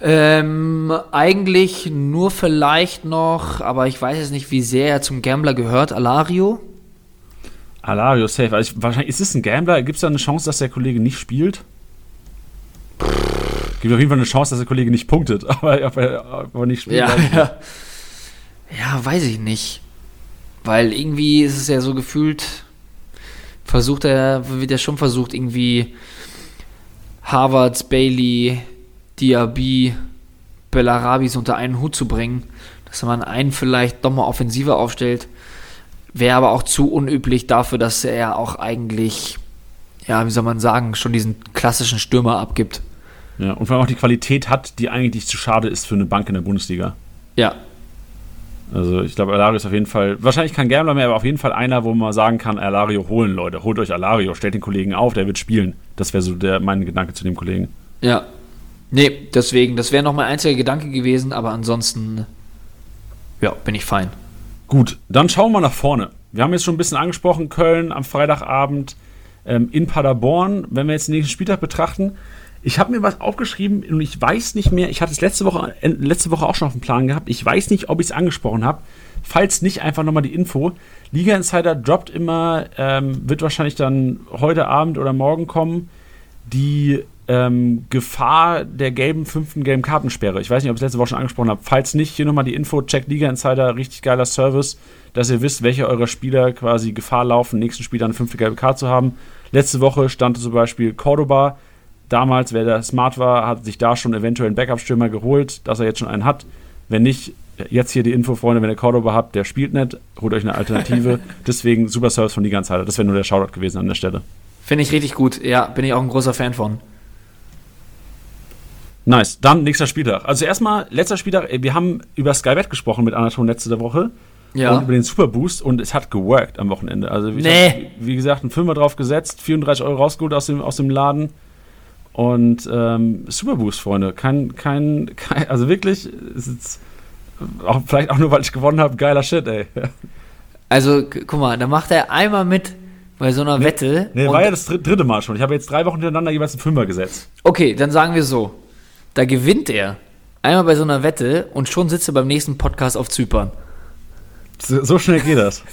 Ähm, eigentlich nur vielleicht noch, aber ich weiß jetzt nicht, wie sehr er zum Gambler gehört, Alario. Alario, safe. Also ich, wahrscheinlich ist es ein Gambler. Gibt es da eine Chance, dass der Kollege nicht spielt? Gibt auf jeden Fall eine Chance, dass der Kollege nicht punktet, aber ob er, ob er nicht spielt. Ja, ja. ja, weiß ich nicht. Weil irgendwie ist es ja so gefühlt, versucht er, wird ja schon versucht, irgendwie Harvards, Bailey, Diaby, Bellarabis unter einen Hut zu bringen, dass man einen vielleicht doch mal offensiver aufstellt, wäre aber auch zu unüblich dafür, dass er auch eigentlich, ja, wie soll man sagen, schon diesen klassischen Stürmer abgibt. Ja, und vor allem auch die Qualität hat, die eigentlich zu schade ist für eine Bank in der Bundesliga. Ja. Also ich glaube, Alario ist auf jeden Fall, wahrscheinlich kein Gambler mehr, aber auf jeden Fall einer, wo man sagen kann, Alario holen, Leute. Holt euch Alario, stellt den Kollegen auf, der wird spielen. Das wäre so der, mein Gedanke zu dem Kollegen. Ja, Nee, deswegen, das wäre noch mein einziger Gedanke gewesen, aber ansonsten, ja, bin ich fein. Gut, dann schauen wir nach vorne. Wir haben jetzt schon ein bisschen angesprochen, Köln am Freitagabend ähm, in Paderborn. Wenn wir jetzt den nächsten Spieltag betrachten, ich habe mir was aufgeschrieben und ich weiß nicht mehr, ich hatte es letzte Woche, äh, letzte Woche auch schon auf dem Plan gehabt. Ich weiß nicht, ob ich es angesprochen habe. Falls nicht, einfach nochmal die Info. Liga Insider droppt immer, ähm, wird wahrscheinlich dann heute Abend oder morgen kommen, die ähm, Gefahr der gelben fünften gelben Kartensperre. Ich weiß nicht, ob ich es letzte Woche schon angesprochen habe. Falls nicht, hier nochmal die Info, check Liga Insider, richtig geiler Service, dass ihr wisst, welche eurer Spieler quasi Gefahr laufen, nächsten Spieler eine fünfte gelbe Karte zu haben. Letzte Woche stand zum Beispiel Cordoba. Damals, wer da smart war, hat sich da schon eventuell einen Backup-Stürmer geholt, dass er jetzt schon einen hat. Wenn nicht, jetzt hier die Info, Freunde, wenn ihr Cordoba habt, der spielt nicht, holt euch eine Alternative. Deswegen super Service von Liga Insider. Das wäre nur der Shoutout gewesen an der Stelle. Finde ich richtig gut. Ja, bin ich auch ein großer Fan von. Nice. Dann nächster Spieltag. Also erstmal, letzter Spieltag, wir haben über Skybet gesprochen mit Anatol letzte Woche. Ja. Und über den Superboost und es hat geworkt am Wochenende. Also ich Nee. hab, wie gesagt, einen Fünfer drauf gesetzt, 34 Euro rausgeholt aus dem, aus dem Laden. Und ähm, Superboost, Freunde. Kein, kein, kein, also wirklich, ist jetzt auch, vielleicht auch nur, weil ich gewonnen habe, geiler Shit, ey. Also, guck mal, da macht er einmal mit bei so einer Wette. Nee, war ja das dr- dritte Mal schon. Ich habe jetzt drei Wochen hintereinander jeweils einen Fünfer gesetzt. Okay, dann sagen wir so. Da gewinnt er einmal bei so einer Wette und schon sitzt er beim nächsten Podcast auf Zypern. So, so schnell geht das.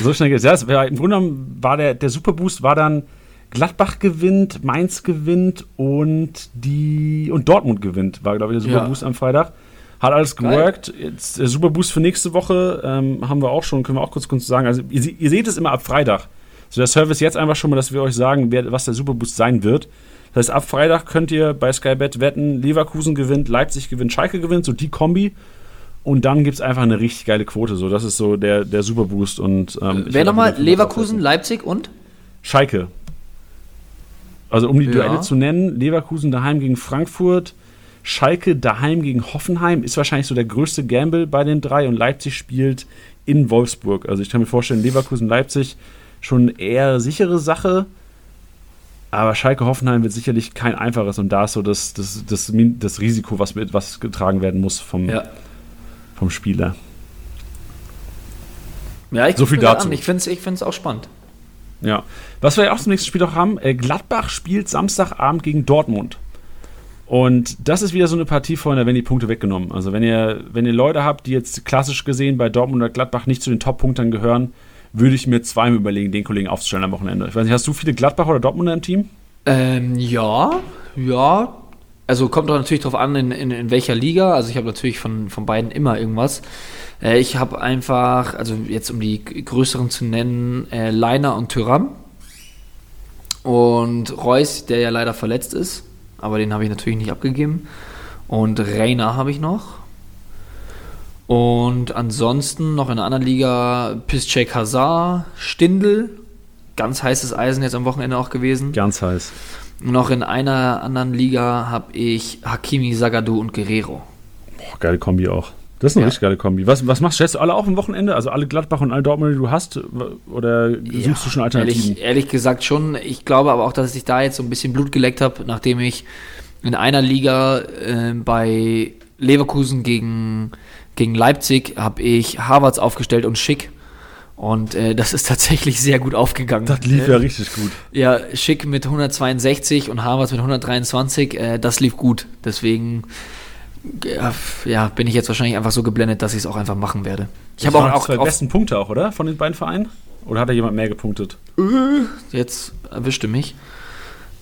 So schnell geht es. Ja, Im Grunde genommen war der, der Superboost war dann Gladbach gewinnt, Mainz gewinnt und die und Dortmund gewinnt, war, glaube ich, der Ja. Superboost am Freitag. Hat alles geworkt. Jetzt der Superboost für nächste Woche ähm, haben wir auch schon, können wir auch kurz, kurz sagen. Also ihr, ihr seht es immer ab Freitag. So der Service jetzt einfach schon mal, dass wir euch sagen, wer, was der Superboost sein wird. Das heißt, ab Freitag könnt ihr bei Skybet wetten, Leverkusen gewinnt, Leipzig gewinnt, Schalke gewinnt, so die Kombi. Und dann gibt es einfach eine richtig geile Quote. So, das ist so der, der Superboost. Und, ähm, Wer nochmal? Leverkusen. Leipzig und? Schalke. Also um die Ja. Duelle zu nennen, Leverkusen daheim gegen Frankfurt, Schalke daheim gegen Hoffenheim ist wahrscheinlich so der größte Gamble bei den drei und Leipzig spielt in Wolfsburg. Also ich kann mir vorstellen, Leverkusen, Leipzig schon eher sichere Sache. Aber Schalke Hoffenheim wird sicherlich kein einfaches und da ist so das, das, das, das Risiko, was mit was getragen werden muss vom, vom Spieler. Ja, ich So viel dazu. An. Ich finde es ich find's auch spannend. Ja. Was wir ja auch zum nächsten Spiel noch haben, äh, Gladbach spielt Samstagabend gegen Dortmund. Und das ist wieder so eine Partie, Freunde, wenn die Punkte weggenommen. Also wenn ihr, wenn ihr Leute habt, die jetzt klassisch gesehen bei Dortmund oder Gladbach nicht zu den Top-Punktern gehören, würde ich mir zweimal überlegen, den Kollegen aufzustellen am Wochenende. Ich weiß nicht, hast du viele Gladbach oder Dortmunder im Team? Ähm, ja, ja. Also kommt doch natürlich drauf an, in, in, in welcher Liga. Also ich habe natürlich von, von beiden immer irgendwas. Äh, ich habe einfach, also jetzt um die größeren zu nennen, äh, Leiner und Tyram. Und Reus, der ja leider verletzt ist, aber den habe ich natürlich nicht abgegeben. Und Reiner habe ich noch. Und ansonsten noch in einer anderen Liga Piszczek Hazard, Stindl, ganz heißes Eisen jetzt am Wochenende auch gewesen. Ganz heiß. Noch in einer anderen Liga habe ich Hakimi, Zagadou und Guerrero. Boah, geile Kombi auch. Das ist eine Ja. richtig geile Kombi. Was, was machst du? Stellst du alle auf am Wochenende? Also alle Gladbach und alle Dortmunder, die du hast? Oder suchst du schon Alternativen? Ehrlich, ehrlich gesagt schon. Ich glaube aber auch, dass ich da jetzt so ein bisschen Blut geleckt habe, nachdem ich in einer Liga äh, bei Leverkusen gegen, gegen Leipzig habe ich Harvards aufgestellt und Schick. Und äh, das ist tatsächlich sehr gut aufgegangen. Das lief ja richtig gut. Ja, Schick mit 162 und Harvards mit 123, äh, das lief gut. Deswegen ja, ja, bin ich jetzt wahrscheinlich einfach so geblendet, dass ich es auch einfach machen werde. Ich habe auch, auch die zwei besten Punkte auch, oder? Von den beiden Vereinen? Oder hat da jemand mehr gepunktet? jetzt erwischte mich.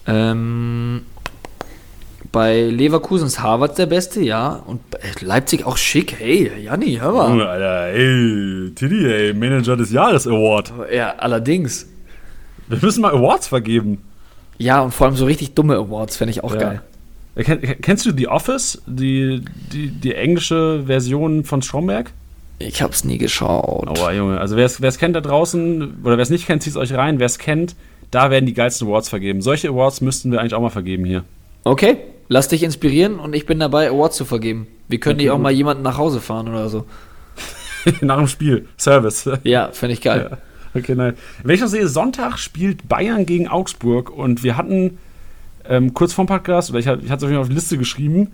Ähm, bei Leverkusen ist Harvards der Beste, ja. Und Leipzig auch schick. Hey, Janni, hör mal. Junge, Alter, ey, Tiddy, ey, Manager des Jahres Award. Ja, allerdings. Wir müssen mal Awards vergeben. Ja, und vor allem so richtig dumme Awards fände ich auch Ja. geil. Äh, kenn- Kennst du The Office, die, die, die englische Version von Stromberg? Ich hab's nie geschaut. Aua, Junge. Also wer es kennt da draußen, oder wer es nicht kennt, zieht es euch rein. Wer es kennt, da werden die geilsten Awards vergeben. Solche Awards müssten wir eigentlich auch mal vergeben hier. Okay, lass dich inspirieren und ich bin dabei, Awards zu vergeben. Wir können Okay, dich auch gut. mal jemanden nach Hause fahren oder so. Nach dem Spiel. Service. Ja, fände ich geil. Ja. Okay, nein. Wenn ich noch sehe, Sonntag spielt Bayern gegen Augsburg und wir hatten ähm, kurz vorm Podcast, oder ich, hatte- ich hatte es auf jeden Fall auf die Liste geschrieben,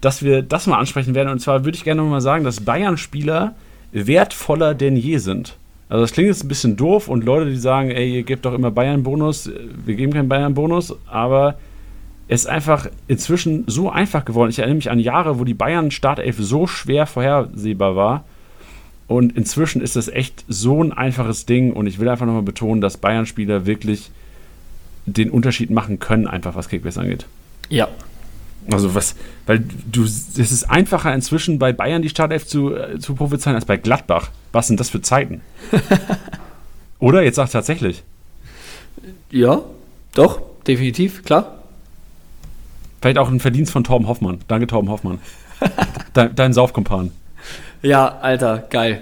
dass wir das mal ansprechen werden. Und zwar würde ich gerne mal sagen, dass Bayern-Spieler wertvoller denn je sind. Also das klingt jetzt ein bisschen doof und Leute, die sagen, ey, ihr gebt doch immer Bayern-Bonus, wir geben keinen Bayern-Bonus, aber ist einfach inzwischen so einfach geworden. Ich erinnere mich an Jahre, wo die Bayern-Startelf so schwer vorhersehbar war. Und inzwischen ist das echt so ein einfaches Ding. Und ich will einfach nochmal betonen, dass Bayern-Spieler wirklich den Unterschied machen können, einfach was Kickbase angeht. Ja. Also was, weil du, es ist einfacher inzwischen bei Bayern die Startelf zu, äh, zu prophezeien als bei Gladbach. Was sind das für Zeiten? Oder? Jetzt sag tatsächlich. Ja, doch, definitiv, klar. Vielleicht auch ein Verdienst von Torben Hoffmann. Danke, Torben Hoffmann. Dein, dein Saufkumpan. Ja, Alter, geil.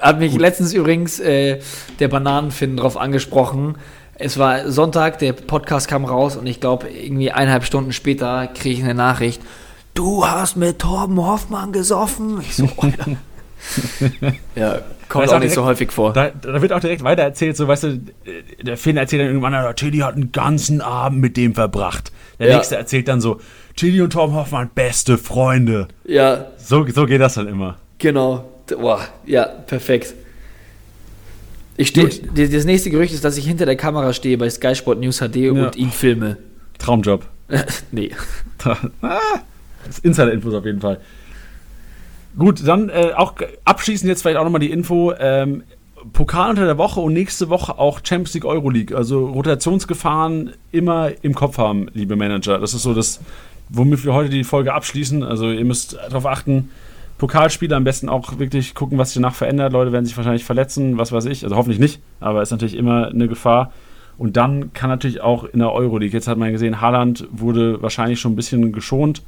Hat mich letztens übrigens äh, der Bananenfinn drauf angesprochen. Es war Sonntag, der Podcast kam raus und ich glaube, irgendwie eineinhalb Stunden später kriege ich eine Nachricht. Du hast mit Torben Hoffmann gesoffen. Ich so, Alter. ja, kommt auch nicht so häufig vor. Da, da wird auch direkt weiter erzählt, so weißt du, der Finn erzählt dann irgendwann, "Ja, Tilly hat einen ganzen Abend mit dem verbracht. Der Ja. nächste erzählt dann so, Tilly und Tom Hoffmann, beste Freunde. Ja, So, so geht das dann immer. genau. Boah, ja, perfekt. Ich stehe. Das nächste Gerücht ist, dass ich hinter der Kamera stehe bei Sky Sport News HD und ihn filme. Traumjob. nee. Ah, das ist Insider-Infos auf jeden Fall. Gut, dann äh, auch abschließend jetzt vielleicht auch nochmal die Info. Ähm, Pokal unter der Woche und nächste Woche auch Champions League Euroleague. Also Rotationsgefahren immer im Kopf haben, liebe Manager. Das ist so das, womit wir heute die Folge abschließen. Also ihr müsst darauf achten, Pokalspiele am besten auch wirklich gucken, was sich danach verändert. Leute werden sich wahrscheinlich verletzen, was weiß ich. Also hoffentlich nicht, aber ist natürlich immer eine Gefahr. Und dann kann natürlich auch in der Euroleague, jetzt hat man gesehen, Haaland wurde wahrscheinlich schon ein bisschen geschont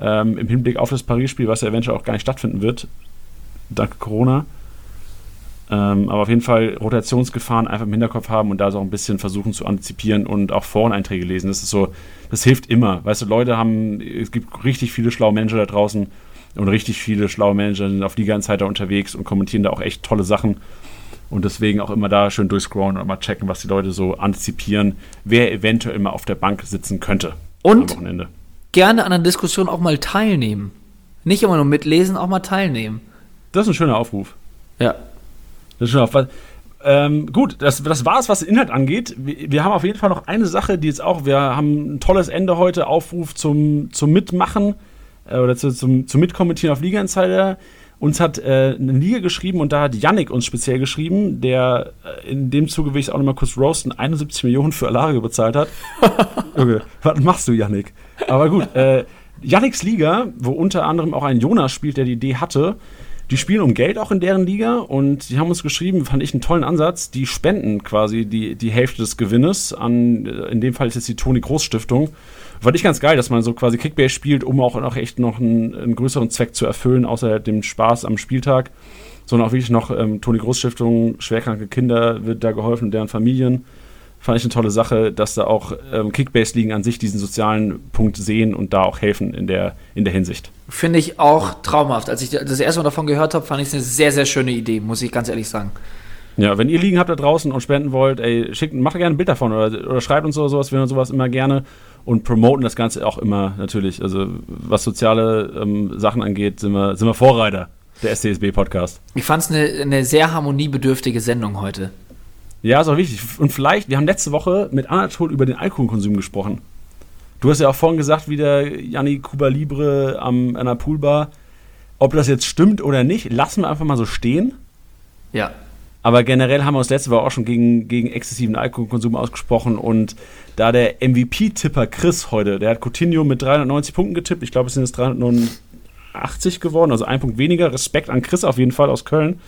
ähm, im Hinblick auf das Paris-Spiel, was ja eventuell auch gar nicht stattfinden wird, dank Corona. Ähm, aber auf jeden Fall Rotationsgefahren einfach im Hinterkopf haben und da so ein bisschen versuchen zu antizipieren und auch Foreneinträge lesen. Das ist so, das hilft immer. Weißt du, Leute haben, es gibt richtig viele schlaue Manager da draußen und richtig viele schlaue Manager sind auf Liga Insider unterwegs und kommentieren da auch echt tolle Sachen. Und deswegen auch immer da schön durchscrollen und mal checken, was die Leute so antizipieren, wer eventuell mal auf der Bank sitzen könnte Und? am Wochenende. Gerne an der Diskussion auch mal teilnehmen. Nicht immer nur mitlesen, auch mal teilnehmen. Das ist ein schöner Aufruf. Ja. Das ist schon auf, ähm, gut, das, das war es, was den Inhalt angeht. Wir, wir haben auf jeden Fall noch eine Sache, die jetzt auch, wir haben ein tolles Ende heute, Aufruf zum, zum Mitmachen äh, oder zu, zum, zum Mitkommentieren auf Liga Insider. Uns hat äh, eine Liga geschrieben und da hat Yannick uns speziell geschrieben, der äh, in dem Zuge will ich es auch nochmal kurz roasten, 71 Millionen für Alario bezahlt hat. Junge, was machst du, Yannick? Aber gut, äh, Yannicks Liga, wo unter anderem auch ein Jonas spielt, der die Idee hatte, die spielen um Geld auch in deren Liga und die haben uns geschrieben, fand ich einen tollen Ansatz, die spenden quasi die, die Hälfte des Gewinnes an, äh, in dem Fall ist jetzt die Toni Groß Stiftung. Fand ich ganz geil, dass man so quasi Kickbase spielt, um auch noch echt noch einen, einen größeren Zweck zu erfüllen, außer dem Spaß am Spieltag, sondern auch wirklich noch ähm, Toni Groß Stiftung, schwerkranke Kinder wird da geholfen, deren Familien. Fand ich eine tolle Sache, dass da auch ähm, Kickbase-Ligen an sich diesen sozialen Punkt sehen und da auch helfen in der, in der Hinsicht. Finde ich auch traumhaft. Als ich das erste Mal davon gehört habe, fand ich es eine sehr, sehr schöne Idee, muss ich ganz ehrlich sagen. Ja, wenn ihr Liegen habt da draußen und spenden wollt, ey, schickt, macht gerne ein Bild davon oder, oder schreibt uns oder sowas, wir hören sowas immer gerne und promoten das Ganze auch immer natürlich. Also was soziale ähm, Sachen angeht, sind wir, sind wir Vorreiter der SCSB-Podcast. Ich fand es eine, eine sehr harmoniebedürftige Sendung heute. Ja, ist auch wichtig. Und vielleicht, wir haben letzte Woche mit Anatol über den Alkoholkonsum gesprochen. Du hast ja auch vorhin gesagt, wie der Janni Cuba Libre am, an der Poolbar. Ob das jetzt stimmt oder nicht, lassen wir einfach mal so stehen. Ja. Aber generell haben wir uns letzte Woche auch schon gegen, gegen exzessiven Alkoholkonsum ausgesprochen. Und da der MVP-Tipper Chris heute, der hat Coutinho mit 390 Punkten getippt. Ich glaube, es sind jetzt 389 geworden, also ein Punkt weniger. Respekt an Chris auf jeden Fall aus Köln,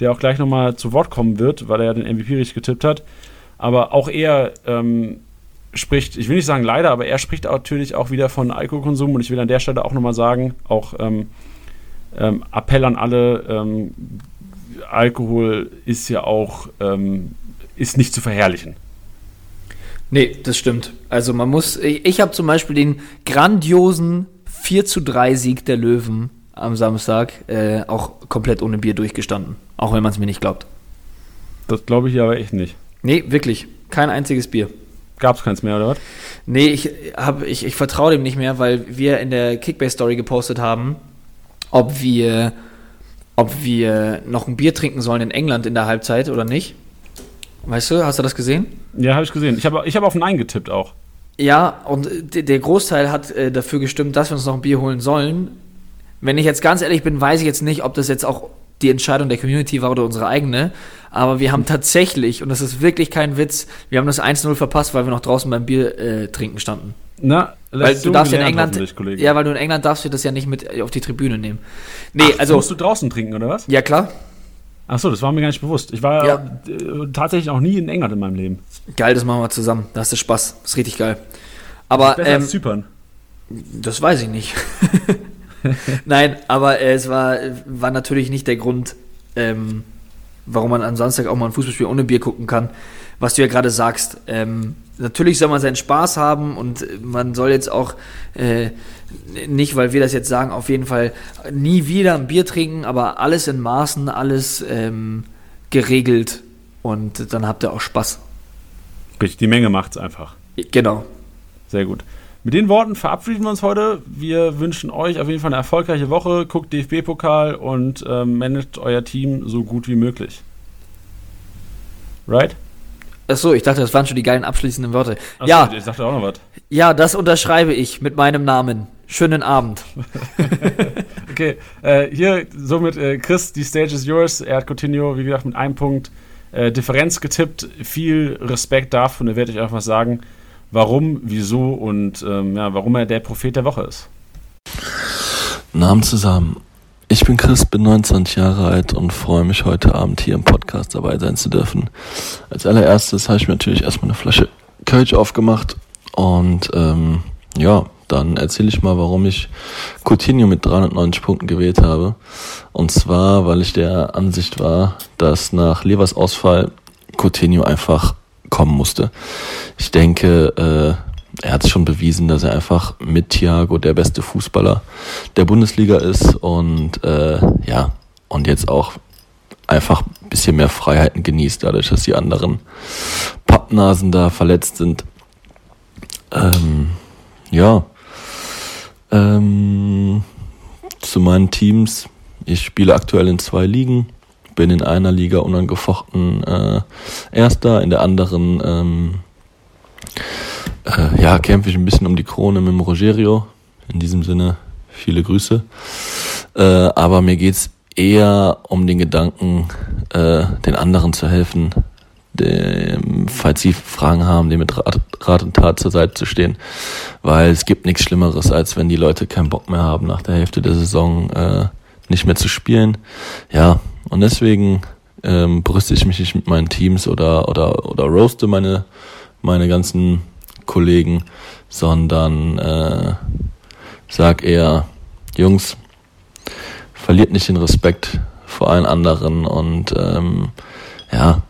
der auch gleich nochmal zu Wort kommen wird, weil er ja den MVP richtig getippt hat. Aber auch er ähm, spricht, ich will nicht sagen leider, aber er spricht natürlich auch wieder von Alkoholkonsum. Und ich will an der Stelle auch nochmal sagen, auch ähm, ähm, Appell an alle, ähm, Alkohol ist ja auch ähm, ist nicht zu verherrlichen. Nee, das stimmt. Also man muss, ich, ich habe zum Beispiel den grandiosen 4 zu 3 Sieg der Löwen am Samstag äh, auch komplett ohne Bier durchgestanden. Auch wenn man es mir nicht glaubt. Das glaube ich aber echt nicht. Nee, wirklich. Kein einziges Bier. Gab es keins mehr, oder was? Nee, ich, hab, ich, ich vertraue dem nicht mehr, weil wir in der Kickbase-Story gepostet haben, ob wir, ob wir noch ein Bier trinken sollen in England in der Halbzeit oder nicht. Weißt du, hast du das gesehen? Ja, habe ich gesehen. Ich habe ich hab auf Nein getippt auch. Ja, und der Großteil hat äh, dafür gestimmt, dass wir uns noch ein Bier holen sollen. Wenn ich jetzt ganz ehrlich bin, weiß ich jetzt nicht, ob das jetzt auch die Entscheidung der Community war oder unsere eigene. Aber wir haben tatsächlich, und das ist wirklich kein Witz, wir haben das 1-0 verpasst, weil wir noch draußen beim Bier äh, trinken standen. Na, Weil du darfst ja in England, ja, weil du in England darfst du das ja nicht mit auf die Tribüne nehmen. Nee, Ach, also, musst du draußen trinken, oder was? ja klar, Achso, das war mir gar nicht bewusst. Ich war Ja. äh, tatsächlich noch nie in England in meinem Leben. geil, das machen wir zusammen. Da hast du Spaß, das ist richtig geil. Aber Besser ähm, als Zypern. Das weiß ich nicht. Nein, aber äh, es war, war natürlich nicht der Grund, ähm, warum man am Samstag auch mal ein Fußballspiel ohne Bier gucken kann, was du ja gerade sagst. Ähm, natürlich soll man seinen Spaß haben und man soll jetzt auch äh, nicht, weil wir das jetzt sagen, auf jeden Fall nie wieder ein Bier trinken, aber alles in Maßen, alles ähm, geregelt und dann habt ihr auch Spaß. Richtig, die Menge macht's einfach. Genau. Sehr gut. Mit den Worten verabschieden wir uns heute. Wir wünschen euch auf jeden Fall eine erfolgreiche Woche. Guckt DFB-Pokal und äh, managt euer Team so gut wie möglich. Right? Achso, ich dachte, das waren schon die geilen abschließenden Worte. Achso, ja, Ich sagte auch noch was. ja, das unterschreibe ich mit meinem Namen. Schönen Abend. Okay, äh, hier somit äh, Chris, die Stage is yours. Er hat Coutinho, wie gesagt, mit einem Punkt äh, Differenz getippt. Viel Respekt dafür und er werde ich einfach mal sagen, warum, wieso und ähm, ja, warum er der Prophet der Woche ist. Namen zusammen. Ich bin Chris, bin 29 Jahre alt und freue mich heute Abend hier im Podcast dabei sein zu dürfen. Als allererstes habe ich mir natürlich erstmal eine Flasche Kölsch aufgemacht und ähm, ja, dann erzähle ich mal, warum ich Coutinho mit 390 Punkten gewählt habe. Und zwar, weil ich der Ansicht war, dass nach Levers Ausfall Coutinho einfach kommen musste. Ich denke, äh, er hat schon bewiesen, dass er einfach mit Thiago der beste Fußballer der Bundesliga ist und äh, ja, und jetzt auch einfach ein bisschen mehr Freiheiten genießt, dadurch, dass die anderen Pappnasen da verletzt sind. Ähm, ja, ähm, zu meinen Teams. Ich spiele aktuell in zwei Ligen. Bin in einer Liga unangefochten äh, Erster, in der anderen ähm, äh, ja, kämpfe ich ein bisschen um die Krone mit dem Rogerio. In diesem Sinne viele Grüße. Äh, aber mir geht's eher um den Gedanken, äh, den anderen zu helfen, dem, falls sie Fragen haben, dem mit Rat, Rat und Tat zur Seite zu stehen. Weil es gibt nichts Schlimmeres, als wenn die Leute keinen Bock mehr haben, nach der Hälfte der Saison äh, nicht mehr zu spielen. Ja, und deswegen ähm, brüste ich mich nicht mit meinen Teams oder, oder, oder roaste meine, meine ganzen Kollegen, sondern äh, sag eher, Jungs, verliert nicht den Respekt vor allen anderen und ähm, ja,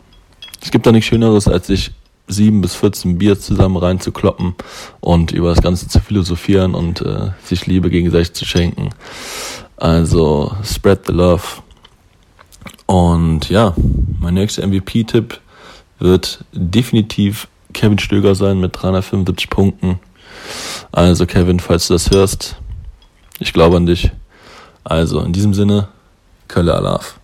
es gibt da nichts Schöneres, als sich sieben bis 14 Bier zusammen reinzukloppen und über das Ganze zu philosophieren und äh, sich Liebe gegenseitig zu schenken. Also spread the love. Und ja, mein nächster MVP-Tipp wird definitiv Kevin Stöger sein mit 375 Punkten. Also Kevin, falls du das hörst, ich glaube an dich. Also in diesem Sinne, Kölle Alaf.